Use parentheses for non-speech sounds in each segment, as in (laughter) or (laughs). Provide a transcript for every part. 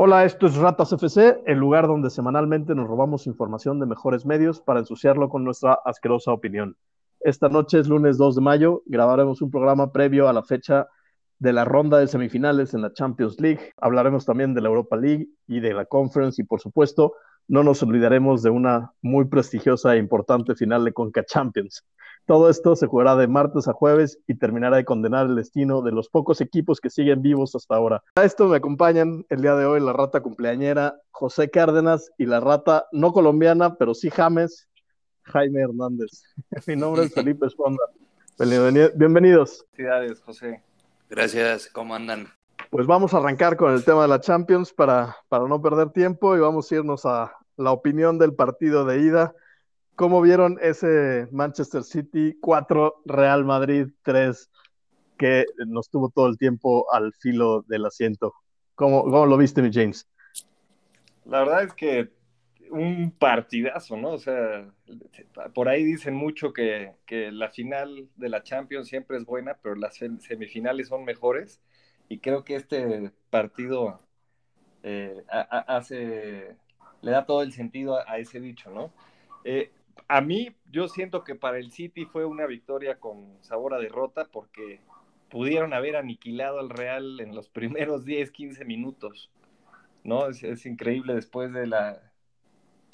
Hola, esto es Ratas FC, el lugar donde semanalmente nos robamos información de mejores medios para ensuciarlo con nuestra asquerosa opinión. Esta noche es lunes 2 de mayo, grabaremos un programa previo a la fecha de la ronda de semifinales en la Champions League. Hablaremos también de la Europa League y de la Conference y por supuesto no nos olvidaremos de una muy prestigiosa e importante final de Conca Champions. Todo esto se jugará de martes a jueves y terminará de condenar el destino de los pocos equipos que siguen vivos hasta ahora. A esto me acompañan el día de hoy la rata cumpleañera José Cárdenas y la rata no colombiana, pero sí James, Jaime Hernández. (laughs) Mi nombre es Felipe Esponda. Bienvenidos. Felicidades, José. Gracias, ¿cómo andan? Pues vamos a arrancar con el tema de la Champions para, para no perder tiempo y vamos a irnos a la opinión del partido de ida. ¿Cómo vieron ese Manchester City 4, Real Madrid 3, que nos tuvo todo el tiempo al filo del asiento? ¿Cómo, cómo lo viste, mi James? La verdad es que un partidazo, ¿no? O sea, por ahí dicen mucho que, que, la final de la Champions siempre es buena, pero las semifinales son mejores. Y creo que este partido eh, hace, le da todo el sentido a, ese dicho, ¿no? Eh, a mí, yo siento que para el City fue una victoria con sabor a derrota porque pudieron haber aniquilado al Real en los (laughs) primeros 10, 15 minutos, ¿no? Es, increíble después de la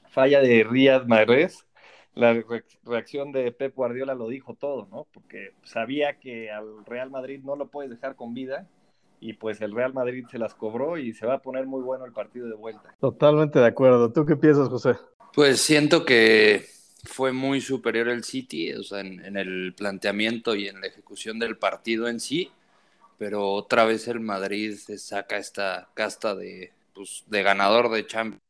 falla de Riyad Mahrez, la reacción de Pep Guardiola lo dijo todo, ¿no? Porque sabía que al Real Madrid no lo puedes dejar con vida y pues el Real Madrid se las cobró y se va a poner muy bueno el partido de vuelta. Totalmente de acuerdo. ¿Tú qué piensas, José? Pues siento que fue muy superior el City, o sea, en, el planteamiento y en la ejecución del partido en sí, pero otra vez el Madrid se saca esta casta de, pues, de ganador de Champions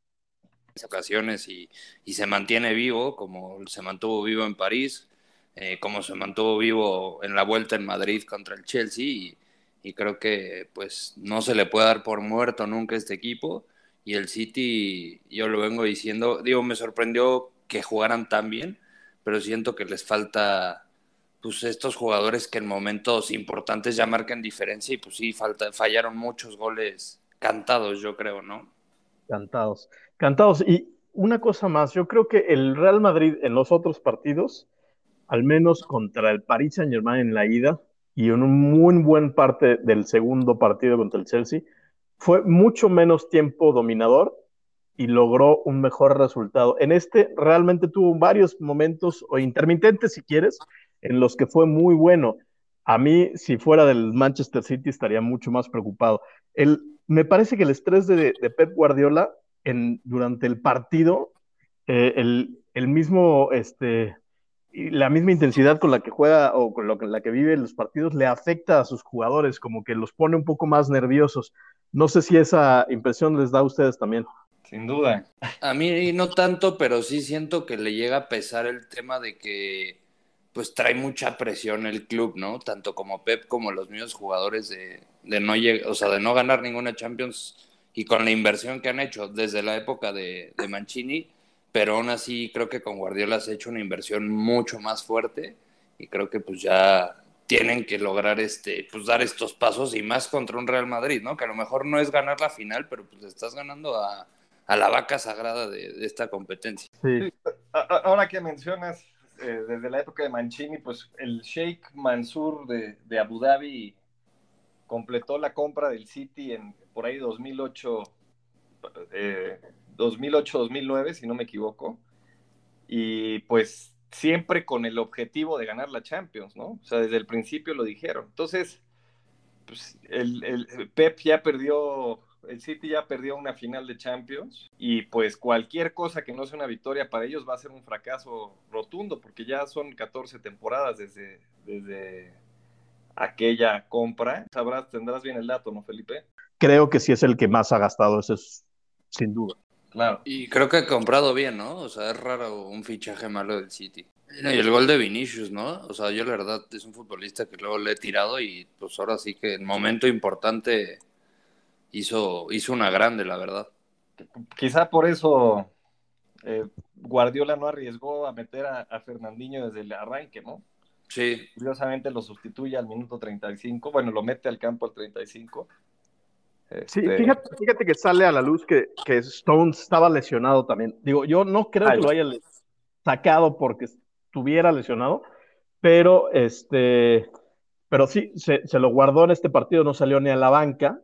ocasiones y, y, se mantiene vivo, como se mantuvo vivo en París, eh, como se mantuvo vivo en la vuelta en Madrid contra el Chelsea y, y creo que pues no se le puede dar por muerto nunca este equipo y el City, yo lo vengo diciendo, digo, me sorprendió que jugaran tan bien, pero siento que les falta pues estos jugadores que en momentos importantes ya marcan diferencia y pues sí, falta, fallaron muchos goles cantados, yo creo, ¿no? Cantados, cantados. Y una cosa más, yo creo que el Real Madrid en los otros partidos, al menos contra el Paris Saint Germain en la ida y en un muy buen parte del segundo partido contra el Chelsea, fue mucho menos tiempo dominador y logró un mejor resultado. En este realmente tuvo varios momentos, o intermitentes si quieres, en los que fue muy bueno. A mí, si fuera del Manchester City, estaría mucho más preocupado. El, me parece que el estrés de, Pep Guardiola en, durante el partido, eh, el, el, mismo, este, la misma intensidad con la que juega o con la que vive los partidos le afecta a sus jugadores, como que los pone un poco más nerviosos. No sé si esa impresión les da a ustedes también. Sin duda. A mí no tanto, pero sí siento que le llega a pesar el tema de que pues trae mucha presión el club, ¿no? Tanto como Pep como los mismos jugadores de, de no o sea, de no ganar ninguna Champions y con la inversión que han hecho desde la época de, de Mancini, pero aún así creo que con Guardiola se ha hecho una inversión mucho más fuerte y creo que pues ya tienen que lograr este, pues dar estos pasos y más contra un Real Madrid, ¿no? Que a lo mejor no es ganar la final, pero pues estás ganando a, a la vaca sagrada de, esta competencia. Ahora que mencionas eh, desde la época de Mancini, pues el Sheikh Mansur de, Abu Dhabi completó la compra del City en por ahí 2008, 2008-2009, eh, si no me equivoco. Y pues siempre con el objetivo de ganar la Champions, ¿no? O sea, desde el principio lo dijeron. Entonces, pues el, el Pep ya perdió el City ya perdió una final de Champions y pues cualquier cosa que no sea una victoria para ellos va a ser un fracaso rotundo porque ya son 14 temporadas desde, desde aquella compra. Sabrás, tendrás bien el dato, ¿no, Felipe? Creo que sí es el que más ha gastado, eso es sin duda. Claro. Y creo que ha comprado bien, ¿no? O sea, es raro un fichaje malo del City. Y el gol de Vinicius, ¿no? O sea, yo la verdad es un futbolista que luego le he tirado y pues ahora sí que en momento importante hizo, hizo una grande, la verdad. Quizá por eso eh, Guardiola no arriesgó a meter a, Fernandinho desde el arranque, ¿no? Sí. Curiosamente lo sustituye al minuto 35, bueno, lo mete al campo al 35. Sí, este, fíjate, que sale a la luz que, que Stones estaba lesionado también. Digo, yo no creo que lo haya sacado porque estuviera lesionado, pero este, pero sí, se, se, lo guardó en este partido, no salió ni a la banca.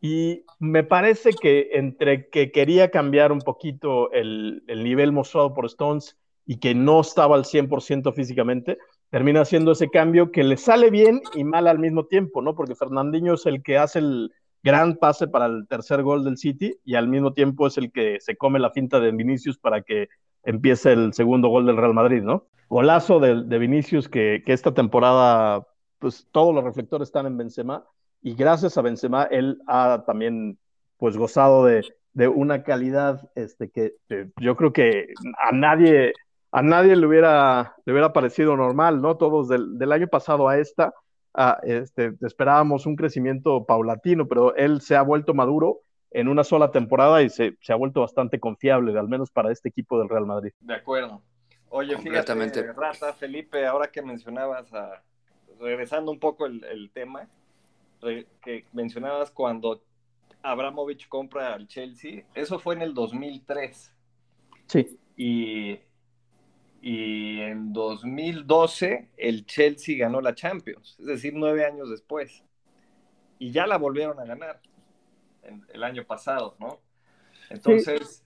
Y me parece que entre que quería cambiar un poquito el, el nivel mostrado por Stones y que no estaba al 100% físicamente, termina haciendo ese cambio que le sale bien y mal al mismo tiempo, ¿no? Porque Fernandinho es el que hace el gran pase para el tercer gol del City y al mismo tiempo es el que se come la finta de Vinicius para que empiece el segundo gol del Real Madrid, ¿no? Golazo de, de Vinicius que, que, esta temporada, pues todos los reflectores están en Benzema y gracias a Benzema él ha también pues gozado de, de una calidad este, que, yo creo que a nadie a nadie le hubiera, le hubiera parecido normal, ¿no? Todos del, del año pasado a esta, este, esperábamos un crecimiento paulatino, pero él se ha vuelto maduro en una sola temporada y se, se, ha vuelto bastante confiable, al menos para este equipo del Real Madrid. De acuerdo. Oye, fíjate, Rata, Felipe, ahora que mencionabas, a, regresando un poco el, el tema, que mencionabas cuando Abramovich compra al Chelsea, eso fue en el 2003. Sí. Y y en 2012 el Chelsea ganó la Champions, es decir, nueve años después. Y ya la volvieron a ganar el año pasado, ¿no? Entonces,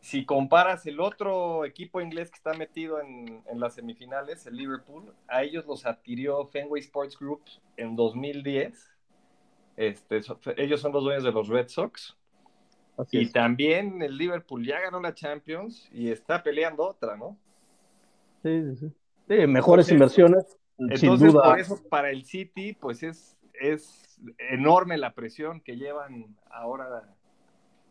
si comparas el otro equipo inglés que está metido en, las semifinales, el Liverpool, a ellos los adquirió Fenway Sports Group en 2010. Este, ellos son los dueños de los Red Sox. y también el Liverpool ya ganó la Champions y está peleando otra, ¿no? Sí, sí, sí. mejores inversiones. sin duda. por eso para el City, pues es, es enorme la presión que llevan ahora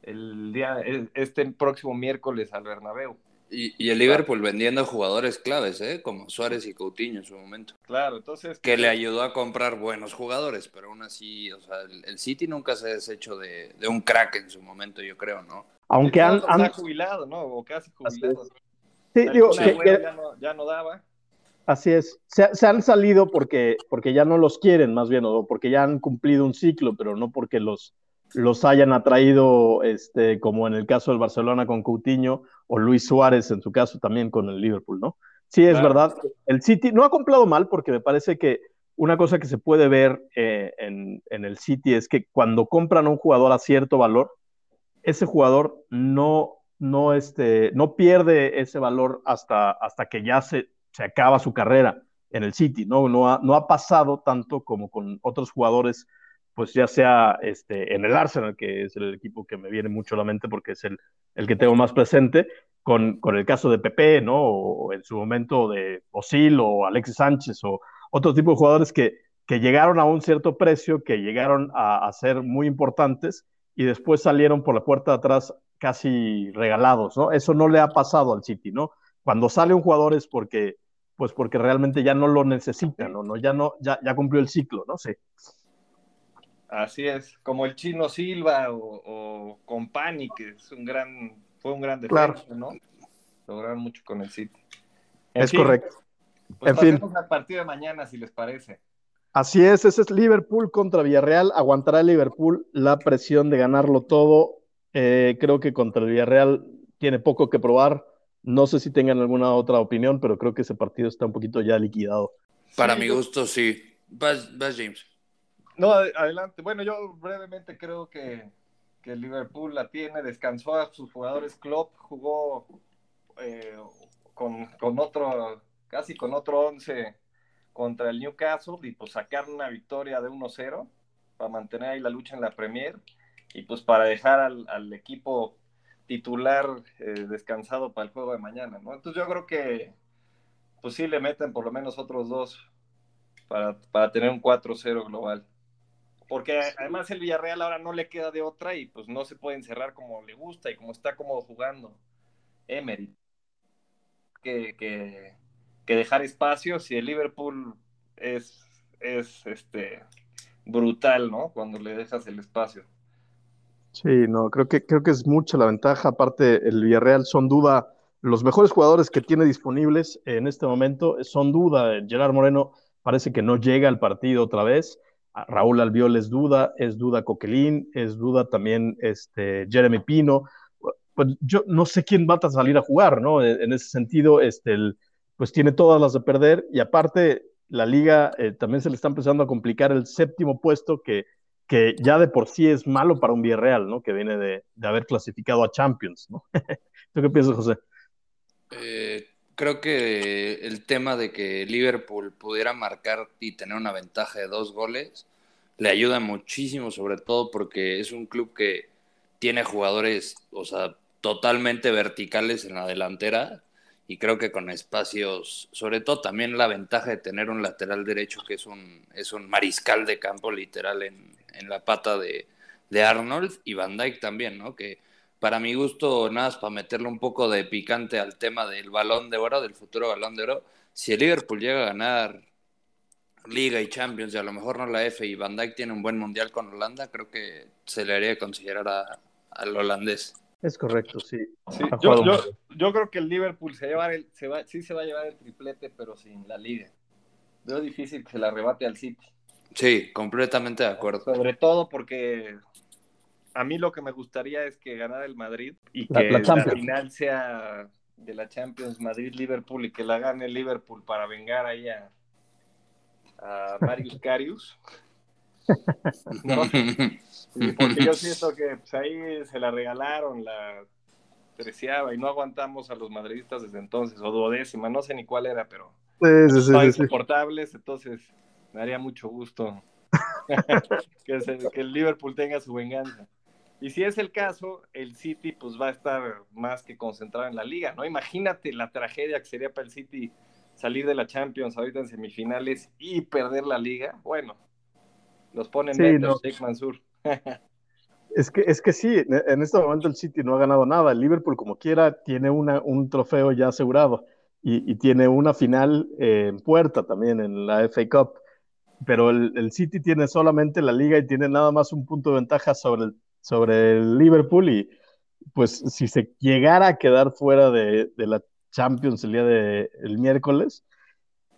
el día, este próximo miércoles al Bernabéu. Y, el Liverpool vendiendo jugadores claves, ¿eh? como Suárez y Coutinho en su momento. Claro, entonces. Que le ayudó a comprar buenos jugadores, pero aún así, o sea, el, City nunca se ha deshecho de, un crack en su momento, yo creo, ¿no? Aunque han, han... jubilado, ¿no? O casi jubilado. Sí, digo, ya, no, daba. Así es. Se, han salido porque, porque ya no los quieren, más bien, o porque ya han cumplido un ciclo, pero no porque los, los hayan atraído, este, como en el caso del Barcelona con Coutinho, o Luis Suárez en su caso también con el Liverpool, ¿no? Sí, es verdad. El City no ha comprado mal porque me parece que una cosa que se puede ver eh, en, en, el City es que cuando compran a un jugador a cierto valor, ese jugador no no, este, no pierde ese valor hasta, hasta que ya se, se acaba su carrera en el City, ¿no? No ha, no ha pasado tanto como con otros jugadores, pues ya sea este, en el Arsenal, que es el equipo que me viene mucho a la mente porque es el, el que tengo más presente, con, con el caso de Pepe, ¿no? O en su momento de Osil o Alexis Sánchez o otro tipo de jugadores que, que llegaron a un cierto precio, que llegaron a, a ser muy importantes y después salieron por la puerta de atrás casi regalados, ¿no? Eso no le ha pasado al City, ¿no? Cuando sale un jugador es porque, pues porque realmente ya no lo necesita, ¿no? ¿no? Ya no, ya, ya cumplió el ciclo, ¿no? Sí. Así es, como el chino Silva o, o Compani, que es un gran, fue un gran defensa, ¿no? Lograron mucho con el City. es correcto. Pues en fin. al partido de mañana, si les parece. Así es, ese es Liverpool contra Villarreal. Aguantará Liverpool la presión de ganarlo todo eh, creo que contra el Villarreal tiene poco que probar. No sé si tengan alguna otra opinión, pero creo que ese partido está un poquito ya liquidado. Para mi gusto, sí. Vas, James. No, adelante. Bueno, yo brevemente creo que, que Liverpool la tiene, descansó a sus jugadores. Klopp jugó eh, con, con, otro, casi con otro 11 contra el Newcastle y pues sacar una victoria de 1-0 para mantener ahí la lucha en la Premier y pues para dejar al, equipo titular eh, descansado para el juego de mañana, ¿no? Entonces yo creo que pues sí le meten por lo menos otros dos para, para tener un 4-0 global. Porque además el Villarreal ahora no le queda de otra y pues no se puede encerrar como le gusta y como está cómodo jugando Emery. Que, que, que dejar espacio si el Liverpool es, es este brutal, ¿no? Cuando le dejas el espacio. Sí, no, creo que, creo que es mucha la ventaja. Aparte, el Villarreal son duda, los mejores jugadores que tiene disponibles en este momento son duda. Gerard Moreno parece que no llega al partido otra vez. Raúl Albiol es duda, es duda Coquelín, es duda también este, Jeremy Pino. Pues yo no sé quién va a salir a jugar, ¿no? En ese sentido, este, el, pues tiene todas las de perder y aparte la liga eh, también se le está empezando a complicar el séptimo puesto que, que ya de por sí es malo para un Villarreal, ¿no? Que viene de, de haber clasificado a Champions, ¿no? (laughs) ¿Tú qué piensas, José? Eh, creo que el tema de que Liverpool pudiera marcar y tener una ventaja de dos goles le ayuda muchísimo, sobre todo porque es un club que tiene jugadores, o sea, totalmente verticales en la delantera y creo que con espacios, sobre todo también la ventaja de tener un lateral derecho que es un, es un mariscal de campo literal en, en la pata de, de, Arnold y Van Dyke también, ¿no? Que para mi gusto, nada más para meterle un poco de picante al tema del balón de oro, del futuro balón de oro, si el Liverpool llega a ganar Liga y Champions y a lo mejor no la F y Van Dyke tiene un buen mundial con Holanda, creo que se le haría considerar a, al holandés. Es correcto, sí. yo, yo, creo que el Liverpool se, llevar el, se va, sí se va a llevar el triplete, pero sin la liga. Veo difícil que se la arrebate al City. Sí, completamente de acuerdo. Sobre todo porque a mí lo que me gustaría es que ganara el Madrid y que la, final sea de la Champions Madrid-Liverpool y que la gane el Liverpool para vengar ahí a, a Marius Carius. (laughs) porque yo siento que pues, ahí se la regalaron, la treceava y no aguantamos a los madridistas desde entonces, o duodécima, no sé ni cuál era, pero sí, sí, insoportables, entonces me haría mucho gusto (laughs) que, que, el Liverpool tenga su venganza. Y si es el caso, el City pues va a estar más que concentrado en la liga, ¿no? Imagínate la tragedia que sería para el City salir de la Champions ahorita en semifinales y perder la liga. Bueno, los ponen sí, no. Mansur. (laughs) es que, es que sí, en este momento el City no ha ganado nada. El Liverpool, como quiera, tiene una, un trofeo ya asegurado y, y tiene una final eh, en puerta también en la FA Cup. Pero el, el, City tiene solamente la liga y tiene nada más un punto de ventaja sobre el, sobre el Liverpool. Y pues si se llegara a quedar fuera de, de la Champions el día del el miércoles,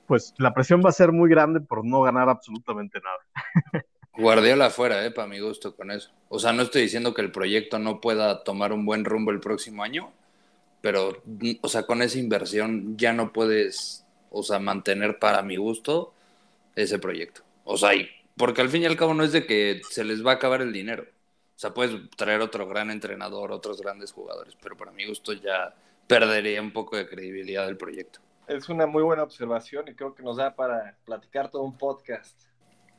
pues la presión va a ser muy grande por no ganar absolutamente nada. Guardiola afuera, eh, para mi gusto con eso. O sea, no estoy diciendo que el proyecto no pueda tomar un buen rumbo el próximo año, pero, o sea, con esa inversión ya no puedes, o sea, mantener para mi gusto ese proyecto. O sea, porque al fin y al cabo no es de que se les va a acabar el dinero. O sea, puedes traer otro gran entrenador, otros grandes jugadores, pero para mi gusto ya perdería un poco de credibilidad del proyecto es una muy buena observación y creo que nos da para platicar todo un podcast.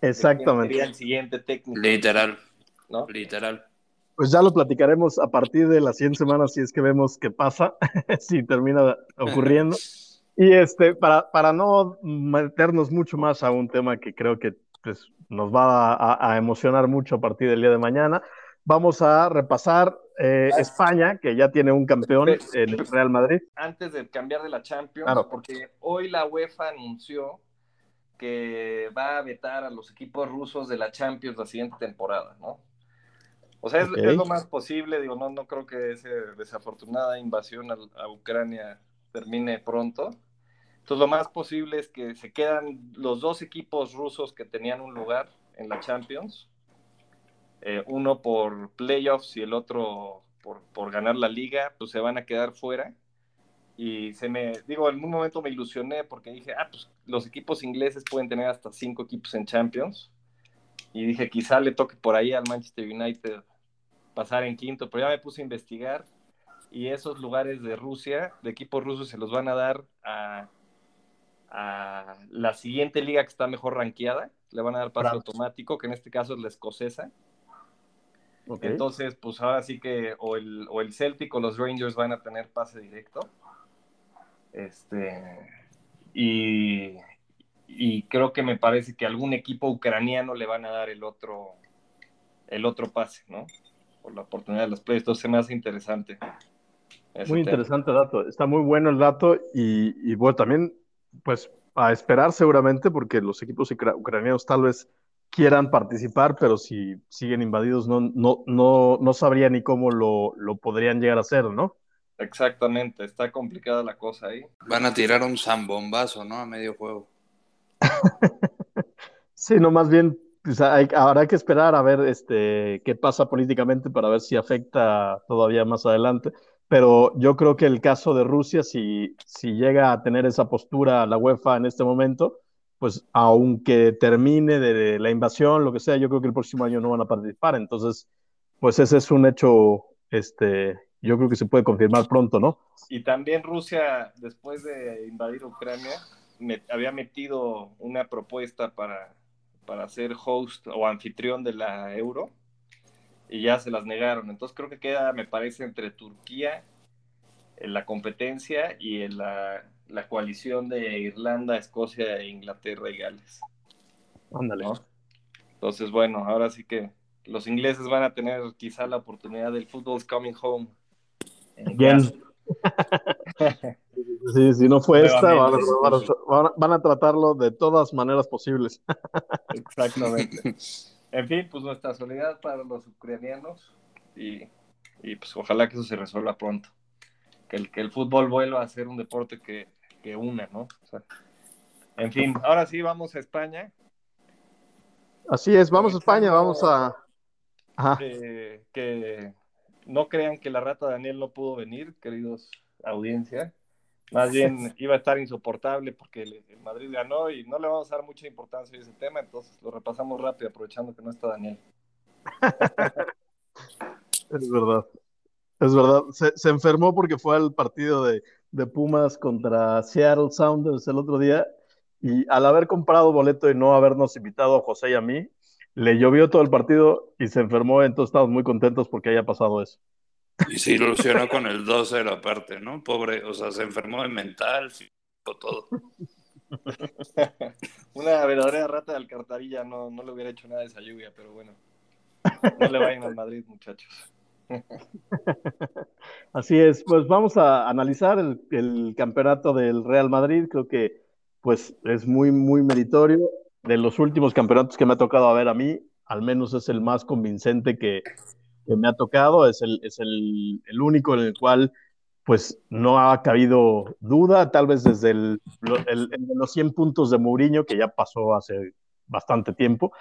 Exactamente. Sería el siguiente técnico. Literal. ¿no? Literal. Pues ya lo platicaremos a partir de las 100 semanas si es que vemos qué pasa, (laughs) si termina ocurriendo. y este, para, para no meternos mucho más a un tema que creo que pues, nos va a, a emocionar mucho a partir del día de mañana, vamos a repasar eh, España, que ya tiene un campeón en el Real Madrid. Antes de cambiar de la Champions, porque hoy la UEFA anunció que va a vetar a los equipos rusos de la Champions la siguiente temporada, ¿no? O sea, es, lo más posible, digo, no, no creo que esa desafortunada invasión a, Ucrania termine pronto. Entonces, lo más posible es que se quedan los dos equipos rusos que tenían un lugar en la Champions eh, uno por playoffs y el otro por, ganar la liga, pues se van a quedar fuera. Y se me, digo, en un momento me ilusioné porque dije, ah, pues los equipos ingleses pueden tener hasta cinco equipos en Champions. Y dije, quizá le toque por ahí al Manchester United pasar en quinto, pero ya me puse a investigar y esos lugares de Rusia, de equipos rusos, se los van a dar a, a la siguiente liga que está mejor rankeada. Le van a dar paso automático, que en este caso es la escocesa. Entonces, pues ahora sí que o el, o el Celtic o los Rangers van a tener pase directo. Este, y, y creo que me parece que algún equipo ucraniano le van a dar el otro, el otro pase, ¿no? Por la oportunidad de los playoffs. Entonces se me hace interesante. Muy interesante dato. Está muy bueno el dato y, y bueno, también, pues a esperar seguramente porque los equipos ucranianos tal vez quieran participar, pero si siguen invadidos no, no, no, no sabría ni cómo lo, lo podrían llegar a hacer, ¿no? Exactamente, está complicada la cosa ahí. Van a tirar un zambombazo, ¿no? A medio juego. (laughs) sí, no, más bien pues habrá que esperar a ver este, qué pasa políticamente para ver si afecta todavía más adelante. Pero yo creo que el caso de Rusia, si, si llega a tener esa postura la UEFA en este momento, pues aunque termine de la invasión, lo que sea, yo creo que el próximo año no van a participar. Entonces, pues ese es un hecho, este, yo creo que se puede confirmar pronto, ¿no? Y también Rusia, después de invadir Ucrania, había metido una propuesta para, para ser host o anfitrión de la Euro y ya se las negaron. Entonces creo que queda, me parece, entre Turquía en la competencia y en la la coalición de Irlanda, Escocia, Inglaterra y Gales. Ándale. Entonces, bueno, ahora sí que los ingleses van a tener quizá la oportunidad del Football's Coming Home. Bien. (laughs) sí, si no fue esta, van a, tratarlo de todas maneras posibles. (laughs) Exactamente. En fin, pues nuestra solidaridad para los ucranianos y, y pues ojalá que eso se resuelva pronto. Que el, que el fútbol vuelva a ser un deporte que, que una, ¿no? en fin, ahora sí vamos a España. Así es, vamos a España, vamos a... que no crean que la rata Daniel no pudo venir, queridos audiencia. Más bien (laughs) iba a estar insoportable porque el, Madrid ganó y no le vamos a dar mucha importancia a ese tema, entonces lo repasamos rápido aprovechando que no está Daniel. (laughs) es verdad. Es verdad. se enfermó porque fue al partido de, de Pumas contra Seattle Sounders el otro día y al haber comprado boleto y no habernos invitado a José y a mí, le llovió todo el partido y se enfermó, entonces estamos muy contentos porque haya pasado eso. Y se ilusionó con el 2-0 aparte, ¿no? Pobre, o sea, se enfermó de mental, todo. (laughs) Una verdadera rata de alcartarilla no, no le hubiera hecho nada de esa lluvia, pero bueno. No le vayan al Madrid, muchachos. (laughs) Así es, pues vamos a analizar el, campeonato del Real Madrid. Creo que pues es muy, muy meritorio. De los últimos campeonatos que me ha tocado ver a mí, al menos es el más convincente que, me ha tocado. Es, el, es el, único en el cual pues no ha cabido duda, tal vez desde los 100 puntos de Mourinho, que ya pasó hace bastante tiempo,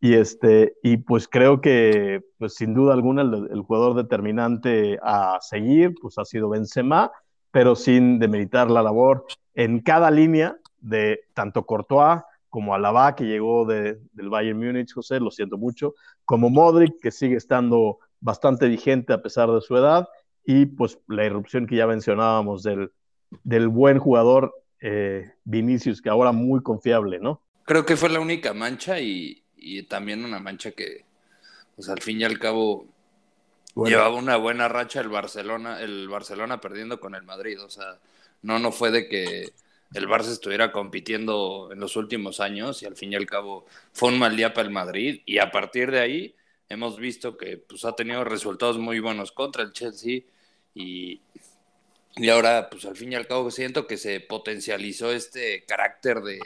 y, este, y pues creo que, pues sin duda alguna, el, jugador determinante a seguir, pues ha sido Benzema, pero sin demeritar la labor en cada línea de tanto Courtois como Alaba, que llegó del Bayern Múnich, José, lo siento mucho, como Modric, que sigue estando bastante vigente a pesar de su edad, y pues la irrupción que ya mencionábamos del, del buen jugador eh, Vinicius, que ahora muy confiable, ¿no? Creo que fue la única mancha y, y también una mancha que, pues al fin y al cabo, llevaba una buena racha el Barcelona, el Barcelona perdiendo con el Madrid. O sea, no, no fue de que el Barça estuviera compitiendo en los últimos años y al fin y al cabo fue un mal día para el Madrid y a partir de ahí hemos visto que pues, ha tenido resultados muy buenos contra el Chelsea y, y ahora pues al fin y al cabo siento que se potencializó este carácter de,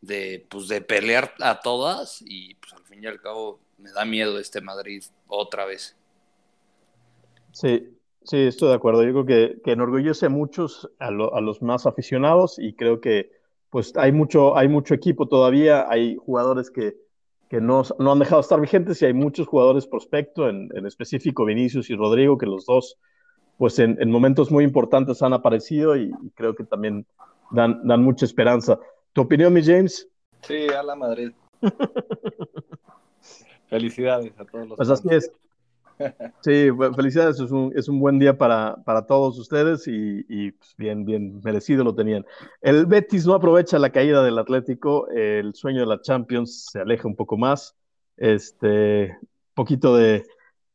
de, pues, de pelear a todas y pues al fin y al cabo me da miedo este Madrid otra vez. Sí, sí, estoy de acuerdo. Yo creo que, que enorgullece a muchos, a, los más aficionados y creo que pues hay mucho, hay mucho equipo todavía, hay jugadores que, que no, no han dejado de estar vigentes y hay muchos jugadores prospecto, en, en específico Vinicius y Rodrigo, que los dos pues en, en momentos muy importantes han aparecido y, y creo que también dan, dan mucha esperanza. ¿Tu opinión, mi James? Sí, a la Madrid. (laughs) felicidades a todos los. Pues así es. Sí, felicidades, es un, es un buen día para, para todos ustedes y, y pues, bien, bien merecido lo tenían. El Betis no aprovecha la caída del Atlético, el sueño de la Champions se aleja un poco más, este, poquito de,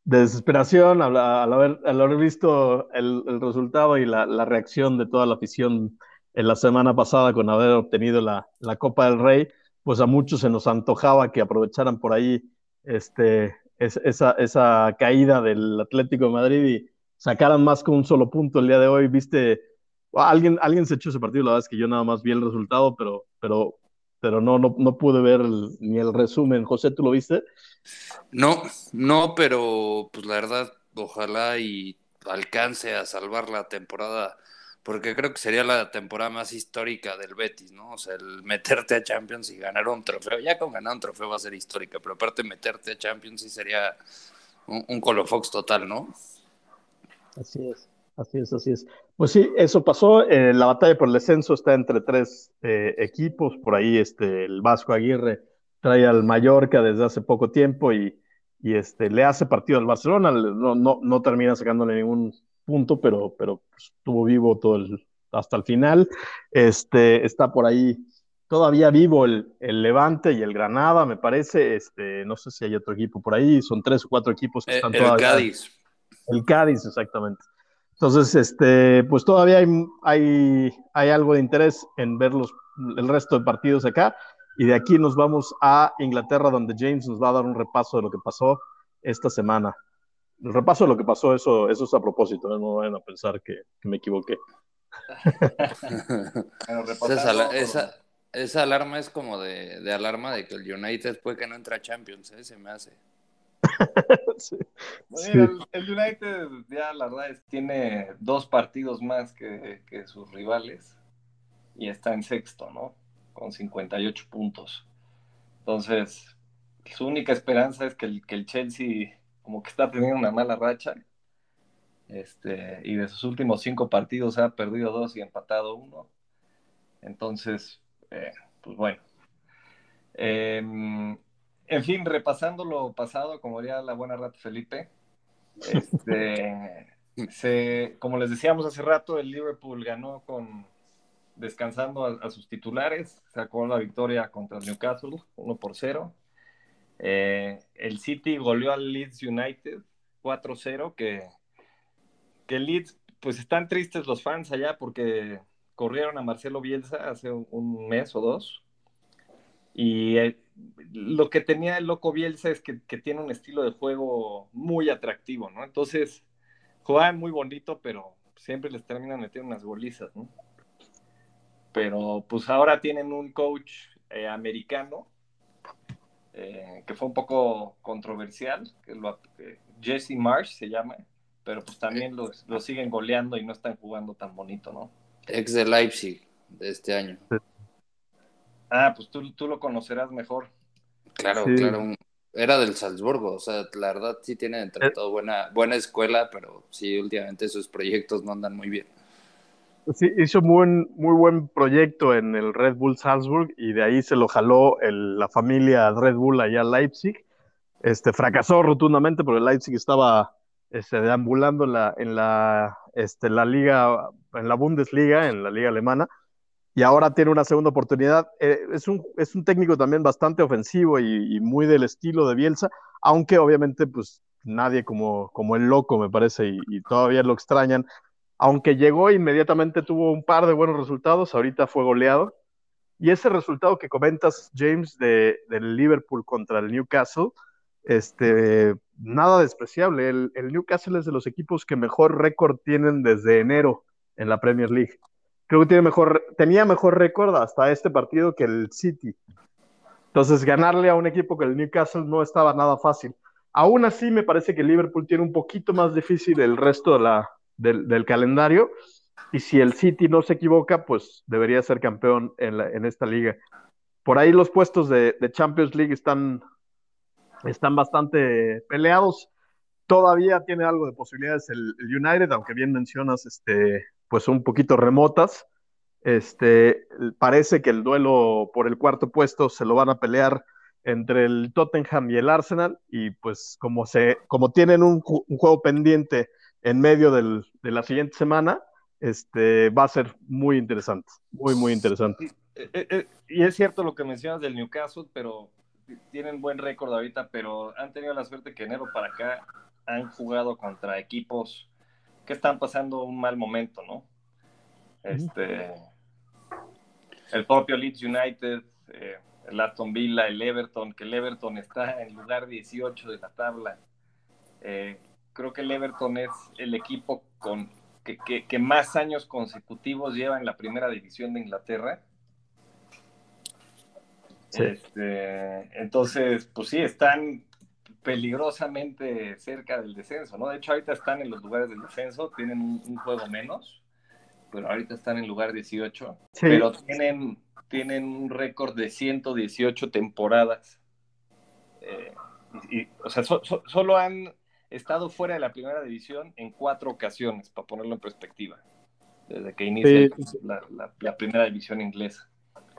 desesperación al, haber, al haber visto el, el resultado y la, la, reacción de toda la afición en la semana pasada con haber obtenido la, la, Copa del Rey, pues a muchos se nos antojaba que aprovecharan por ahí este, esa, esa caída del Atlético de Madrid y sacaran más que un solo punto el día de hoy. Viste, alguien, alguien se echó ese partido, la verdad es que yo nada más vi el resultado, pero, pero, pero no, no, no pude ver ni el resumen. José, ¿tú lo viste? No, no, pero pues la verdad, ojalá y alcance a salvar la temporada porque creo que sería la temporada más histórica del Betis, ¿no? O sea, el meterte a Champions y ganar un trofeo, ya con ganar un trofeo va a ser histórica, pero aparte meterte a Champions sí sería un, un Colofox total, ¿no? Así es, así es, así es. Pues sí, eso pasó. Eh, la batalla por el descenso está entre tres eh, equipos. Por ahí este, el Vasco Aguirre trae al Mallorca desde hace poco tiempo y, y este, le hace partido al Barcelona. No, no, no termina sacándole ningún punto, pero, pero pues, estuvo vivo todo el, hasta el final. Este, está por ahí todavía vivo el, el, Levante y el Granada, me parece. Este, no sé si hay otro equipo por ahí, son tres o cuatro equipos que Eh, están el todavía. Cádiz. El Cádiz, exactamente. Entonces, este, pues todavía hay, hay, hay algo de interés en ver los, el resto de partidos acá. Y de aquí nos vamos a Inglaterra, donde James nos va a dar un repaso de lo que pasó esta semana. El repaso de lo que pasó, eso, eso es a propósito, ¿eh? no vayan a pensar que, que me equivoqué. Esa, esa- esa alarma es como de, de alarma de que el United puede que no entra a Champions, ¿eh? se me hace. (laughs) Sí. Bueno, Sí. el, el United ya la verdad es tiene dos partidos más que, que sus rivales y está en sexto, ¿no? Con 58 puntos. Entonces, su única esperanza es que el, que el Chelsea como que está teniendo una mala racha. Este, y de sus últimos cinco partidos ha perdido dos y empatado uno. Entonces, eh, pues bueno. Em, en fin, repasando lo pasado, como diría la buena rata Felipe, este, (laughs) se, como les decíamos hace rato, el Liverpool ganó con descansando a, a sus titulares, sacó la victoria contra el Newcastle, 1 por 0. Eh, el City goleó al Leeds United 4-0, que, que Leeds, pues están tristes los fans allá porque corrieron a Marcelo Bielsa hace un, mes o dos. Y eh, lo que tenía el loco Bielsa es que, que, tiene un estilo de juego muy atractivo, ¿no? Entonces, juegan muy bonito, pero siempre les terminan metiendo unas golizas, ¿no? Pero pues ahora tienen un coach eh, americano eh, que fue un poco controversial, que lo, eh, Jesse Marsh se llama, pero pues también lo, lo siguen goleando y no están jugando tan bonito, ¿no? Ex de Leipzig de este año. Ah, pues tú, tú lo conocerás mejor. Claro, Sí. claro. un- Era del Salzburgo, o sea, la verdad sí tiene entre Eh. todo buena, buena escuela, pero sí, últimamente sus proyectos no andan muy bien. Sí, hizo muy, muy buen proyecto en el Red Bull Salzburg y de ahí se lo jaló el- la familia Red Bull allá a Leipzig. Este, fracasó rotundamente porque Leipzig estaba este, deambulando en la, en la, este, la liga, en la Bundesliga, en la liga alemana, y ahora tiene una segunda oportunidad. Eh, es, un, es un técnico también bastante ofensivo y, y muy del estilo de Bielsa, aunque obviamente pues nadie como, como el loco me parece y, y todavía lo extrañan aunque llegó inmediatamente tuvo un par de buenos resultados, ahorita fue goleado. Y ese resultado que comentas, James, de, del Liverpool contra el Newcastle, este, nada despreciable. El, el Newcastle es de los equipos que mejor récord tienen desde enero en la Premier League. Creo que tiene mejor, tenía mejor récord hasta este partido que el City. Entonces, ganarle a un equipo que el Newcastle no estaba nada fácil. Aún así, me parece que Liverpool tiene un poquito más difícil el resto de la, del, calendario. Y si el City no se equivoca, pues debería ser campeón en, esta liga. Por ahí los puestos de, Champions League están, están bastante peleados. Todavía tiene algo de posibilidades el, United, aunque bien mencionas, este, pues un poquito remotas. Este, parece que el duelo por el cuarto puesto se lo van a pelear entre el Tottenham y el Arsenal. Y pues como, se, como tienen un juego pendiente en medio del, de la siguiente semana, este, va a ser muy interesante, muy, muy interesante. Y, eh, y, es cierto lo que mencionas del Newcastle, pero tienen buen récord ahorita, pero han tenido la suerte que enero para acá han jugado contra equipos que están pasando un mal momento, ¿no? Este, el propio Leeds United, eh, el Aston Villa, el Everton, que el Everton está en lugar 18 de la tabla. Eh, creo que el Everton es el equipo con, que, que, que, más años consecutivos lleva en la primera división de Inglaterra. Sí. Este, entonces, pues sí, están peligrosamente cerca del descenso, ¿no? De hecho, ahorita están en los lugares del descenso, tienen un, un juego menos. pero ahorita están en lugar 18. Pero tienen, tienen un récord de 118 temporadas. Eh, y, o sea, solo han estado fuera de la primera división en cuatro ocasiones, para ponerlo en perspectiva, desde que inicia la primera división inglesa.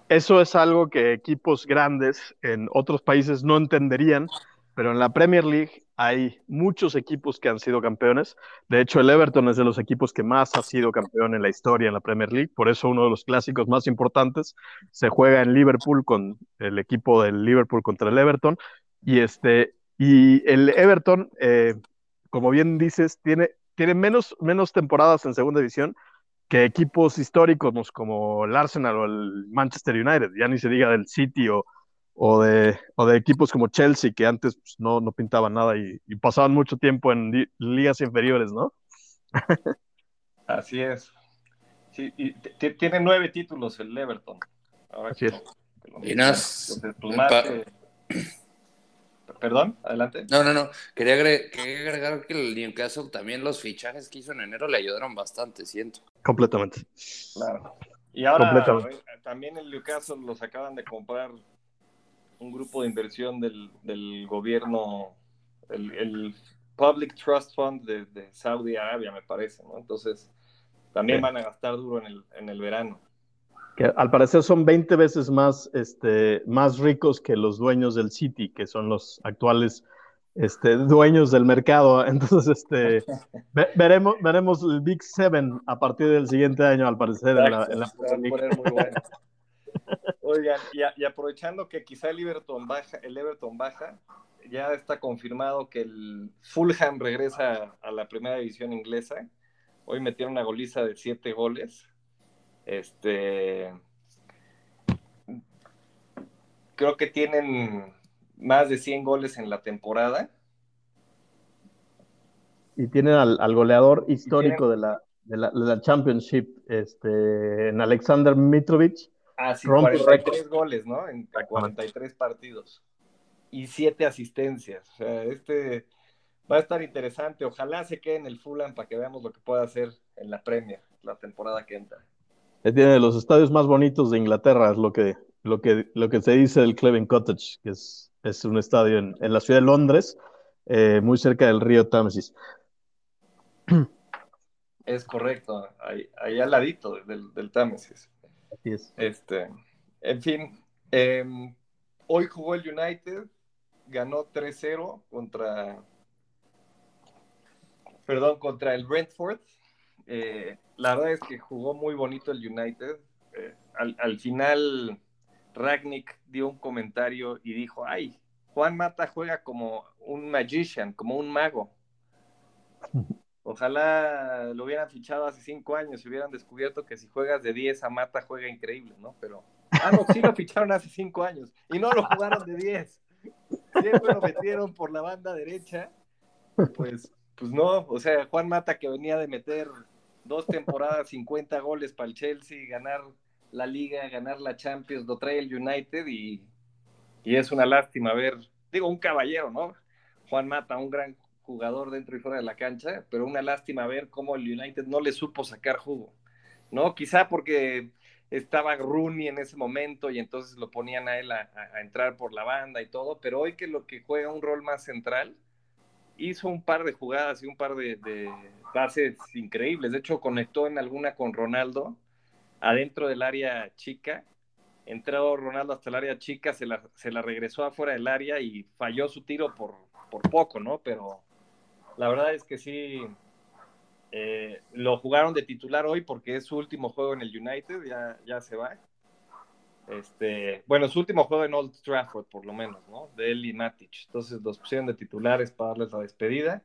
Eso es algo que equipos grandes en otros países no entenderían, pero en la Premier League hay muchos equipos que han sido campeones. De hecho, el Everton es de los equipos que más ha sido campeón en la historia en la Premier League. Por eso uno de los clásicos más importantes se juega en Liverpool con el equipo del Liverpool contra el Everton. Y, este, y el Everton, eh, como bien dices, tiene, tiene menos, menos temporadas en segunda división, que equipos históricos como el Arsenal o el Manchester United, ya ni se diga del City o, o, de, o de equipos como Chelsea, que antes pues, no, no pintaban nada y, pasaban mucho tiempo en ligas inferiores, ¿no? Así es. Sí, y tiene nueve títulos el Everton. Así es. y más, pues, Perdón, adelante. No, no, no. Quería agregar, que el Newcastle también los fichajes que hizo en enero le ayudaron bastante, siento. Completamente. Claro. Y ahora también el Newcastle los acaban de comprar un grupo de inversión del, gobierno, el, Public Trust Fund de, Saudi Arabia, me parece, ¿no? Entonces, también van a gastar duro en el, en el verano que al parecer son 20 veces más, este, más ricos que los dueños del City, que son los actuales este, dueños del mercado. (laughs) Entonces, este, veremos, veremos el Big Seven a partir del siguiente año, al parecer, en la, (laughs) Oigan, y, aprovechando que quizá el Everton baja, el Everton baja, ya está confirmado que el Fulham regresa a la primera división inglesa. Hoy metieron una goliza de siete goles. Este, creo que tienen más de 100 goles en la temporada. Y tienen al, goleador histórico de, la, de, la, Championship, este, en Alexander Mitrovic. Ah, sí, 43 goles, ¿no? En 43 partidos. Y 7 asistencias. O sea, este va a estar interesante. Ojalá se quede en el Fulham para que veamos lo que puede hacer en la Premier la temporada que entra tiene los estadios más bonitos de Inglaterra, es lo que, lo que, lo que se dice del Cleven Cottage, que es, es un estadio en, la ciudad de Londres, eh, muy cerca del río Támesis. (clears throat) Es correcto, ahí, al ladito del, del, Támesis. Así es. Este, en fin, em, hoy jugó el United, ganó 3-0 contra, perdón, contra el Brentford. Eh, la verdad es que jugó muy bonito el United. Eh, al, final, Ragnick dio un comentario y dijo, ay, Juan Mata juega como un magician, como un mago. Ojalá lo hubieran fichado hace cinco años y hubieran descubierto que si juegas de 10 a Mata juega increíble, ¿no? Pero, ah, no, sí lo ficharon hace cinco años y no lo jugaron de 10. Siempre lo metieron por la banda derecha. Pues, pues no, o sea, Juan Mata que venía de meter dos temporadas, 50 goles para el Chelsea, ganar la liga, ganar la Champions, lo trae el United y, es una lástima ver, digo, un caballero, ¿no? Juan Mata, un gran jugador dentro y fuera de la cancha, pero una lástima ver cómo el United no le supo sacar jugo, ¿no? Quizá porque estaba Rooney en ese momento y entonces lo ponían a él a, entrar por la banda y todo, pero hoy que lo que juega un rol más central, hizo un par de jugadas y un par de, pases increíbles. De hecho, conectó en alguna con Ronaldo adentro del área chica. Entró Ronaldo hasta el área chica, se la, se la regresó afuera del área y falló su tiro por, por poco, ¿no? Pero la verdad es que sí, eh, lo jugaron de titular hoy porque es su último juego en el United, ya, ya se va. Este, bueno, su último juego en Old Trafford, por lo menos, ¿no? De él y Matic. Entonces los pusieron de titulares para darles la despedida.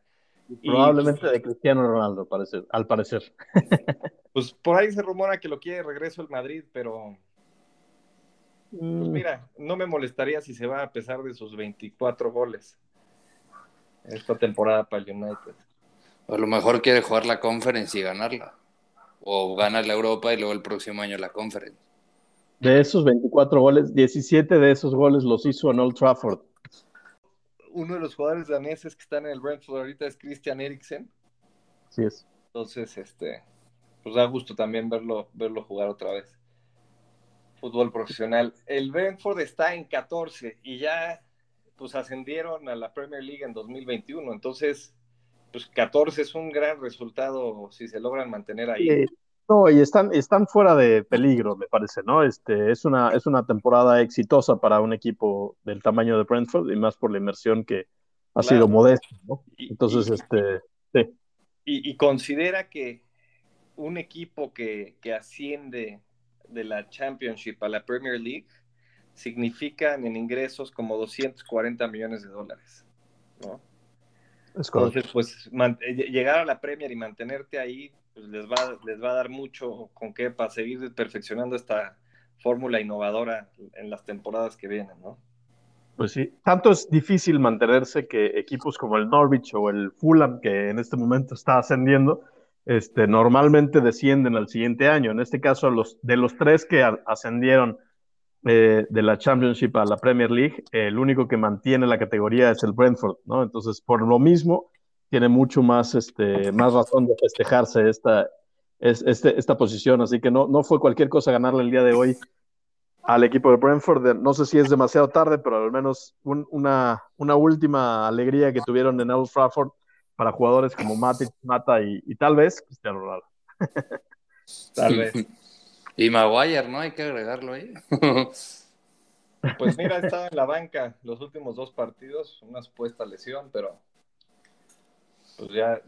Probablemente de Cristiano Ronaldo, al parecer. (laughs) Pues por ahí se rumora que lo quiere regreso al Madrid, pero. Pues mm. mira, no me molestaría si se va a pesar de sus 24 goles esta temporada para el United. A lo mejor quiere jugar la Conference y ganarla. O ganar la Europa y luego el próximo año la Conference. De esos 24 goles, 17 de esos goles los hizo en Old Trafford uno de los jugadores daneses que están en el Brentford ahorita es Christian Eriksen. Sí es. Entonces, este, pues da gusto también verlo, verlo jugar otra vez. Fútbol profesional. El Brentford está en 14 y ya pues ascendieron a la Premier League en 2021. Entonces, pues 14 es un gran resultado si se logran mantener ahí. No, y están, están fuera de peligro, me parece, ¿no? Este, es, una, es una temporada exitosa para un equipo del tamaño de Brentford y más por la inversión que ha sido modesta, ¿no? Entonces, este, sí. Y, considera que un equipo que, que asciende de la Championship a la Premier League significan en ingresos como 240 millones de dólares, ¿no? Entonces, pues llegar a la Premier y mantenerte ahí, pues les va, les va a dar mucho con qué para seguir perfeccionando esta fórmula innovadora en las temporadas que vienen, ¿no? Pues sí, tanto es difícil mantenerse que equipos como el Norwich o el Fulham, que en este momento está ascendiendo, este, normalmente descienden al siguiente año. En este caso, los, de los tres que ascendieron eh, de la Championship a la Premier League, el único que mantiene la categoría es el Brentford, ¿no? Entonces, por lo mismo, tiene mucho más, este, más razón de festejarse esta, es, este, esta posición. Así que no, no fue cualquier cosa ganarle el día de hoy al equipo de Brentford. No sé si es demasiado tarde, pero al menos una, una última alegría que tuvieron en Old Trafford para jugadores como Matic, Mata y, y tal vez Cristiano Ronaldo. (laughs) tal vez. Y Maguire, ¿no? Hay que agregarlo ahí. Pues mira, ha estado en la banca los últimos dos partidos, una supuesta lesión, pero pues ya.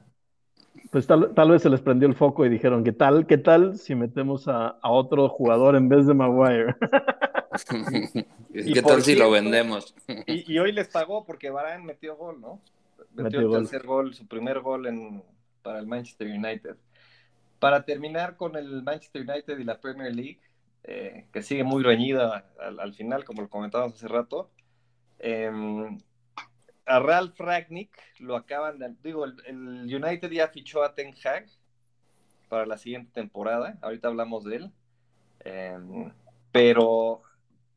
Pues tal, vez se les prendió el foco y dijeron, ¿qué tal? ¿Qué tal si metemos a, otro jugador en vez de Maguire? (laughs) ¿Qué tal si lo vendemos? Y, hoy les pagó porque Varane metió gol, ¿no? Metió, el tercer gol, su primer gol en, para el Manchester United. Para terminar con el Manchester United y la Premier League, eh, que sigue muy reñida al, final, como lo comentábamos hace rato, em, a Ralph Ragnick lo acaban de, digo, el, United ya fichó a Ten Hag para la siguiente temporada, ahorita hablamos de él, em, pero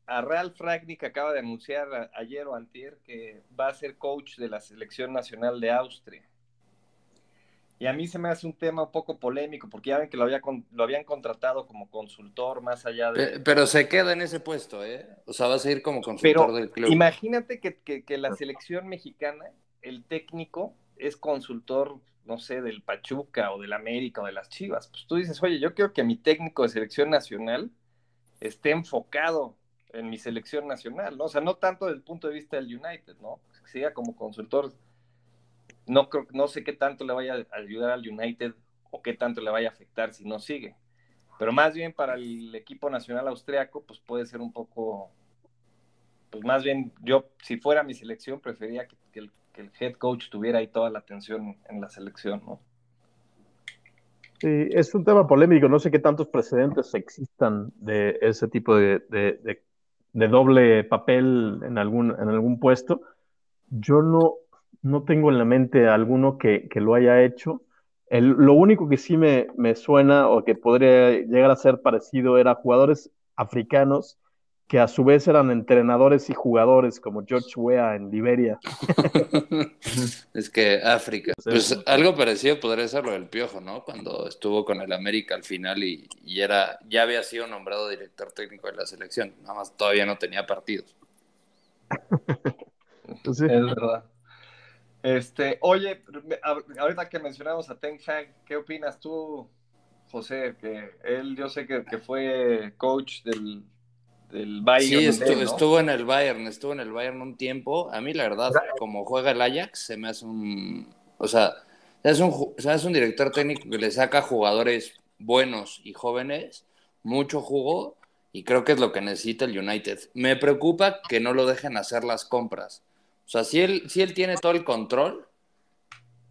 a Ralph Ragnick acaba de anunciar ayer o antier que va a ser coach de la selección nacional de Austria. Y a mí se me hace un tema un poco polémico, porque ya ven que lo, había, lo habían contratado como consultor más allá de... Pero, se queda en ese puesto, ¿eh? O sea, va a seguir como consultor del club. Imagínate que, que, la selección mexicana, el técnico es consultor, no sé, del Pachuca o del América o de las Chivas. Pues tú dices, oye, yo quiero que mi técnico de selección nacional esté enfocado en mi selección nacional, ¿no? O sea, no tanto desde el punto de vista del United, ¿no? Que siga como consultor no, creo, no sé qué tanto le vaya a ayudar al United o qué tanto le vaya a afectar si no sigue. Pero más bien para el equipo nacional austriaco, pues puede ser un poco, pues más bien yo, si fuera mi selección, preferiría que, el, head coach tuviera ahí toda la atención en la selección, ¿no? Sí, es un tema polémico, no sé qué tantos precedentes existan de ese tipo de, de doble papel en algún, en algún puesto. Yo no, no tengo en la mente alguno que, lo haya hecho. lo único que sí me, suena o que podría llegar a ser parecido era jugadores africanos que a su vez eran entrenadores y jugadores como George Weah en Liberia. (laughs) es que África. Pues algo parecido podría ser lo del Piojo, ¿no? Cuando estuvo con el América al final y, era, ya había sido nombrado director técnico de la selección, nada más todavía no tenía partidos. (laughs) Es verdad. Este, oye, ahorita que mencionamos a Ten Hag, ¿qué opinas tú, José? Que él, yo sé que, fue coach del, del Bayern. Sí, estuvo, en el Bayern, estuvo en el Bayern un tiempo. A mí, la verdad, como juega el Ajax, se me hace un. O sea, es un, es un director técnico que le saca jugadores buenos y jóvenes, mucho jugo, y creo que es lo que necesita el United. Me preocupa que no lo dejen hacer las compras. O sea, si él, si él tiene todo el control,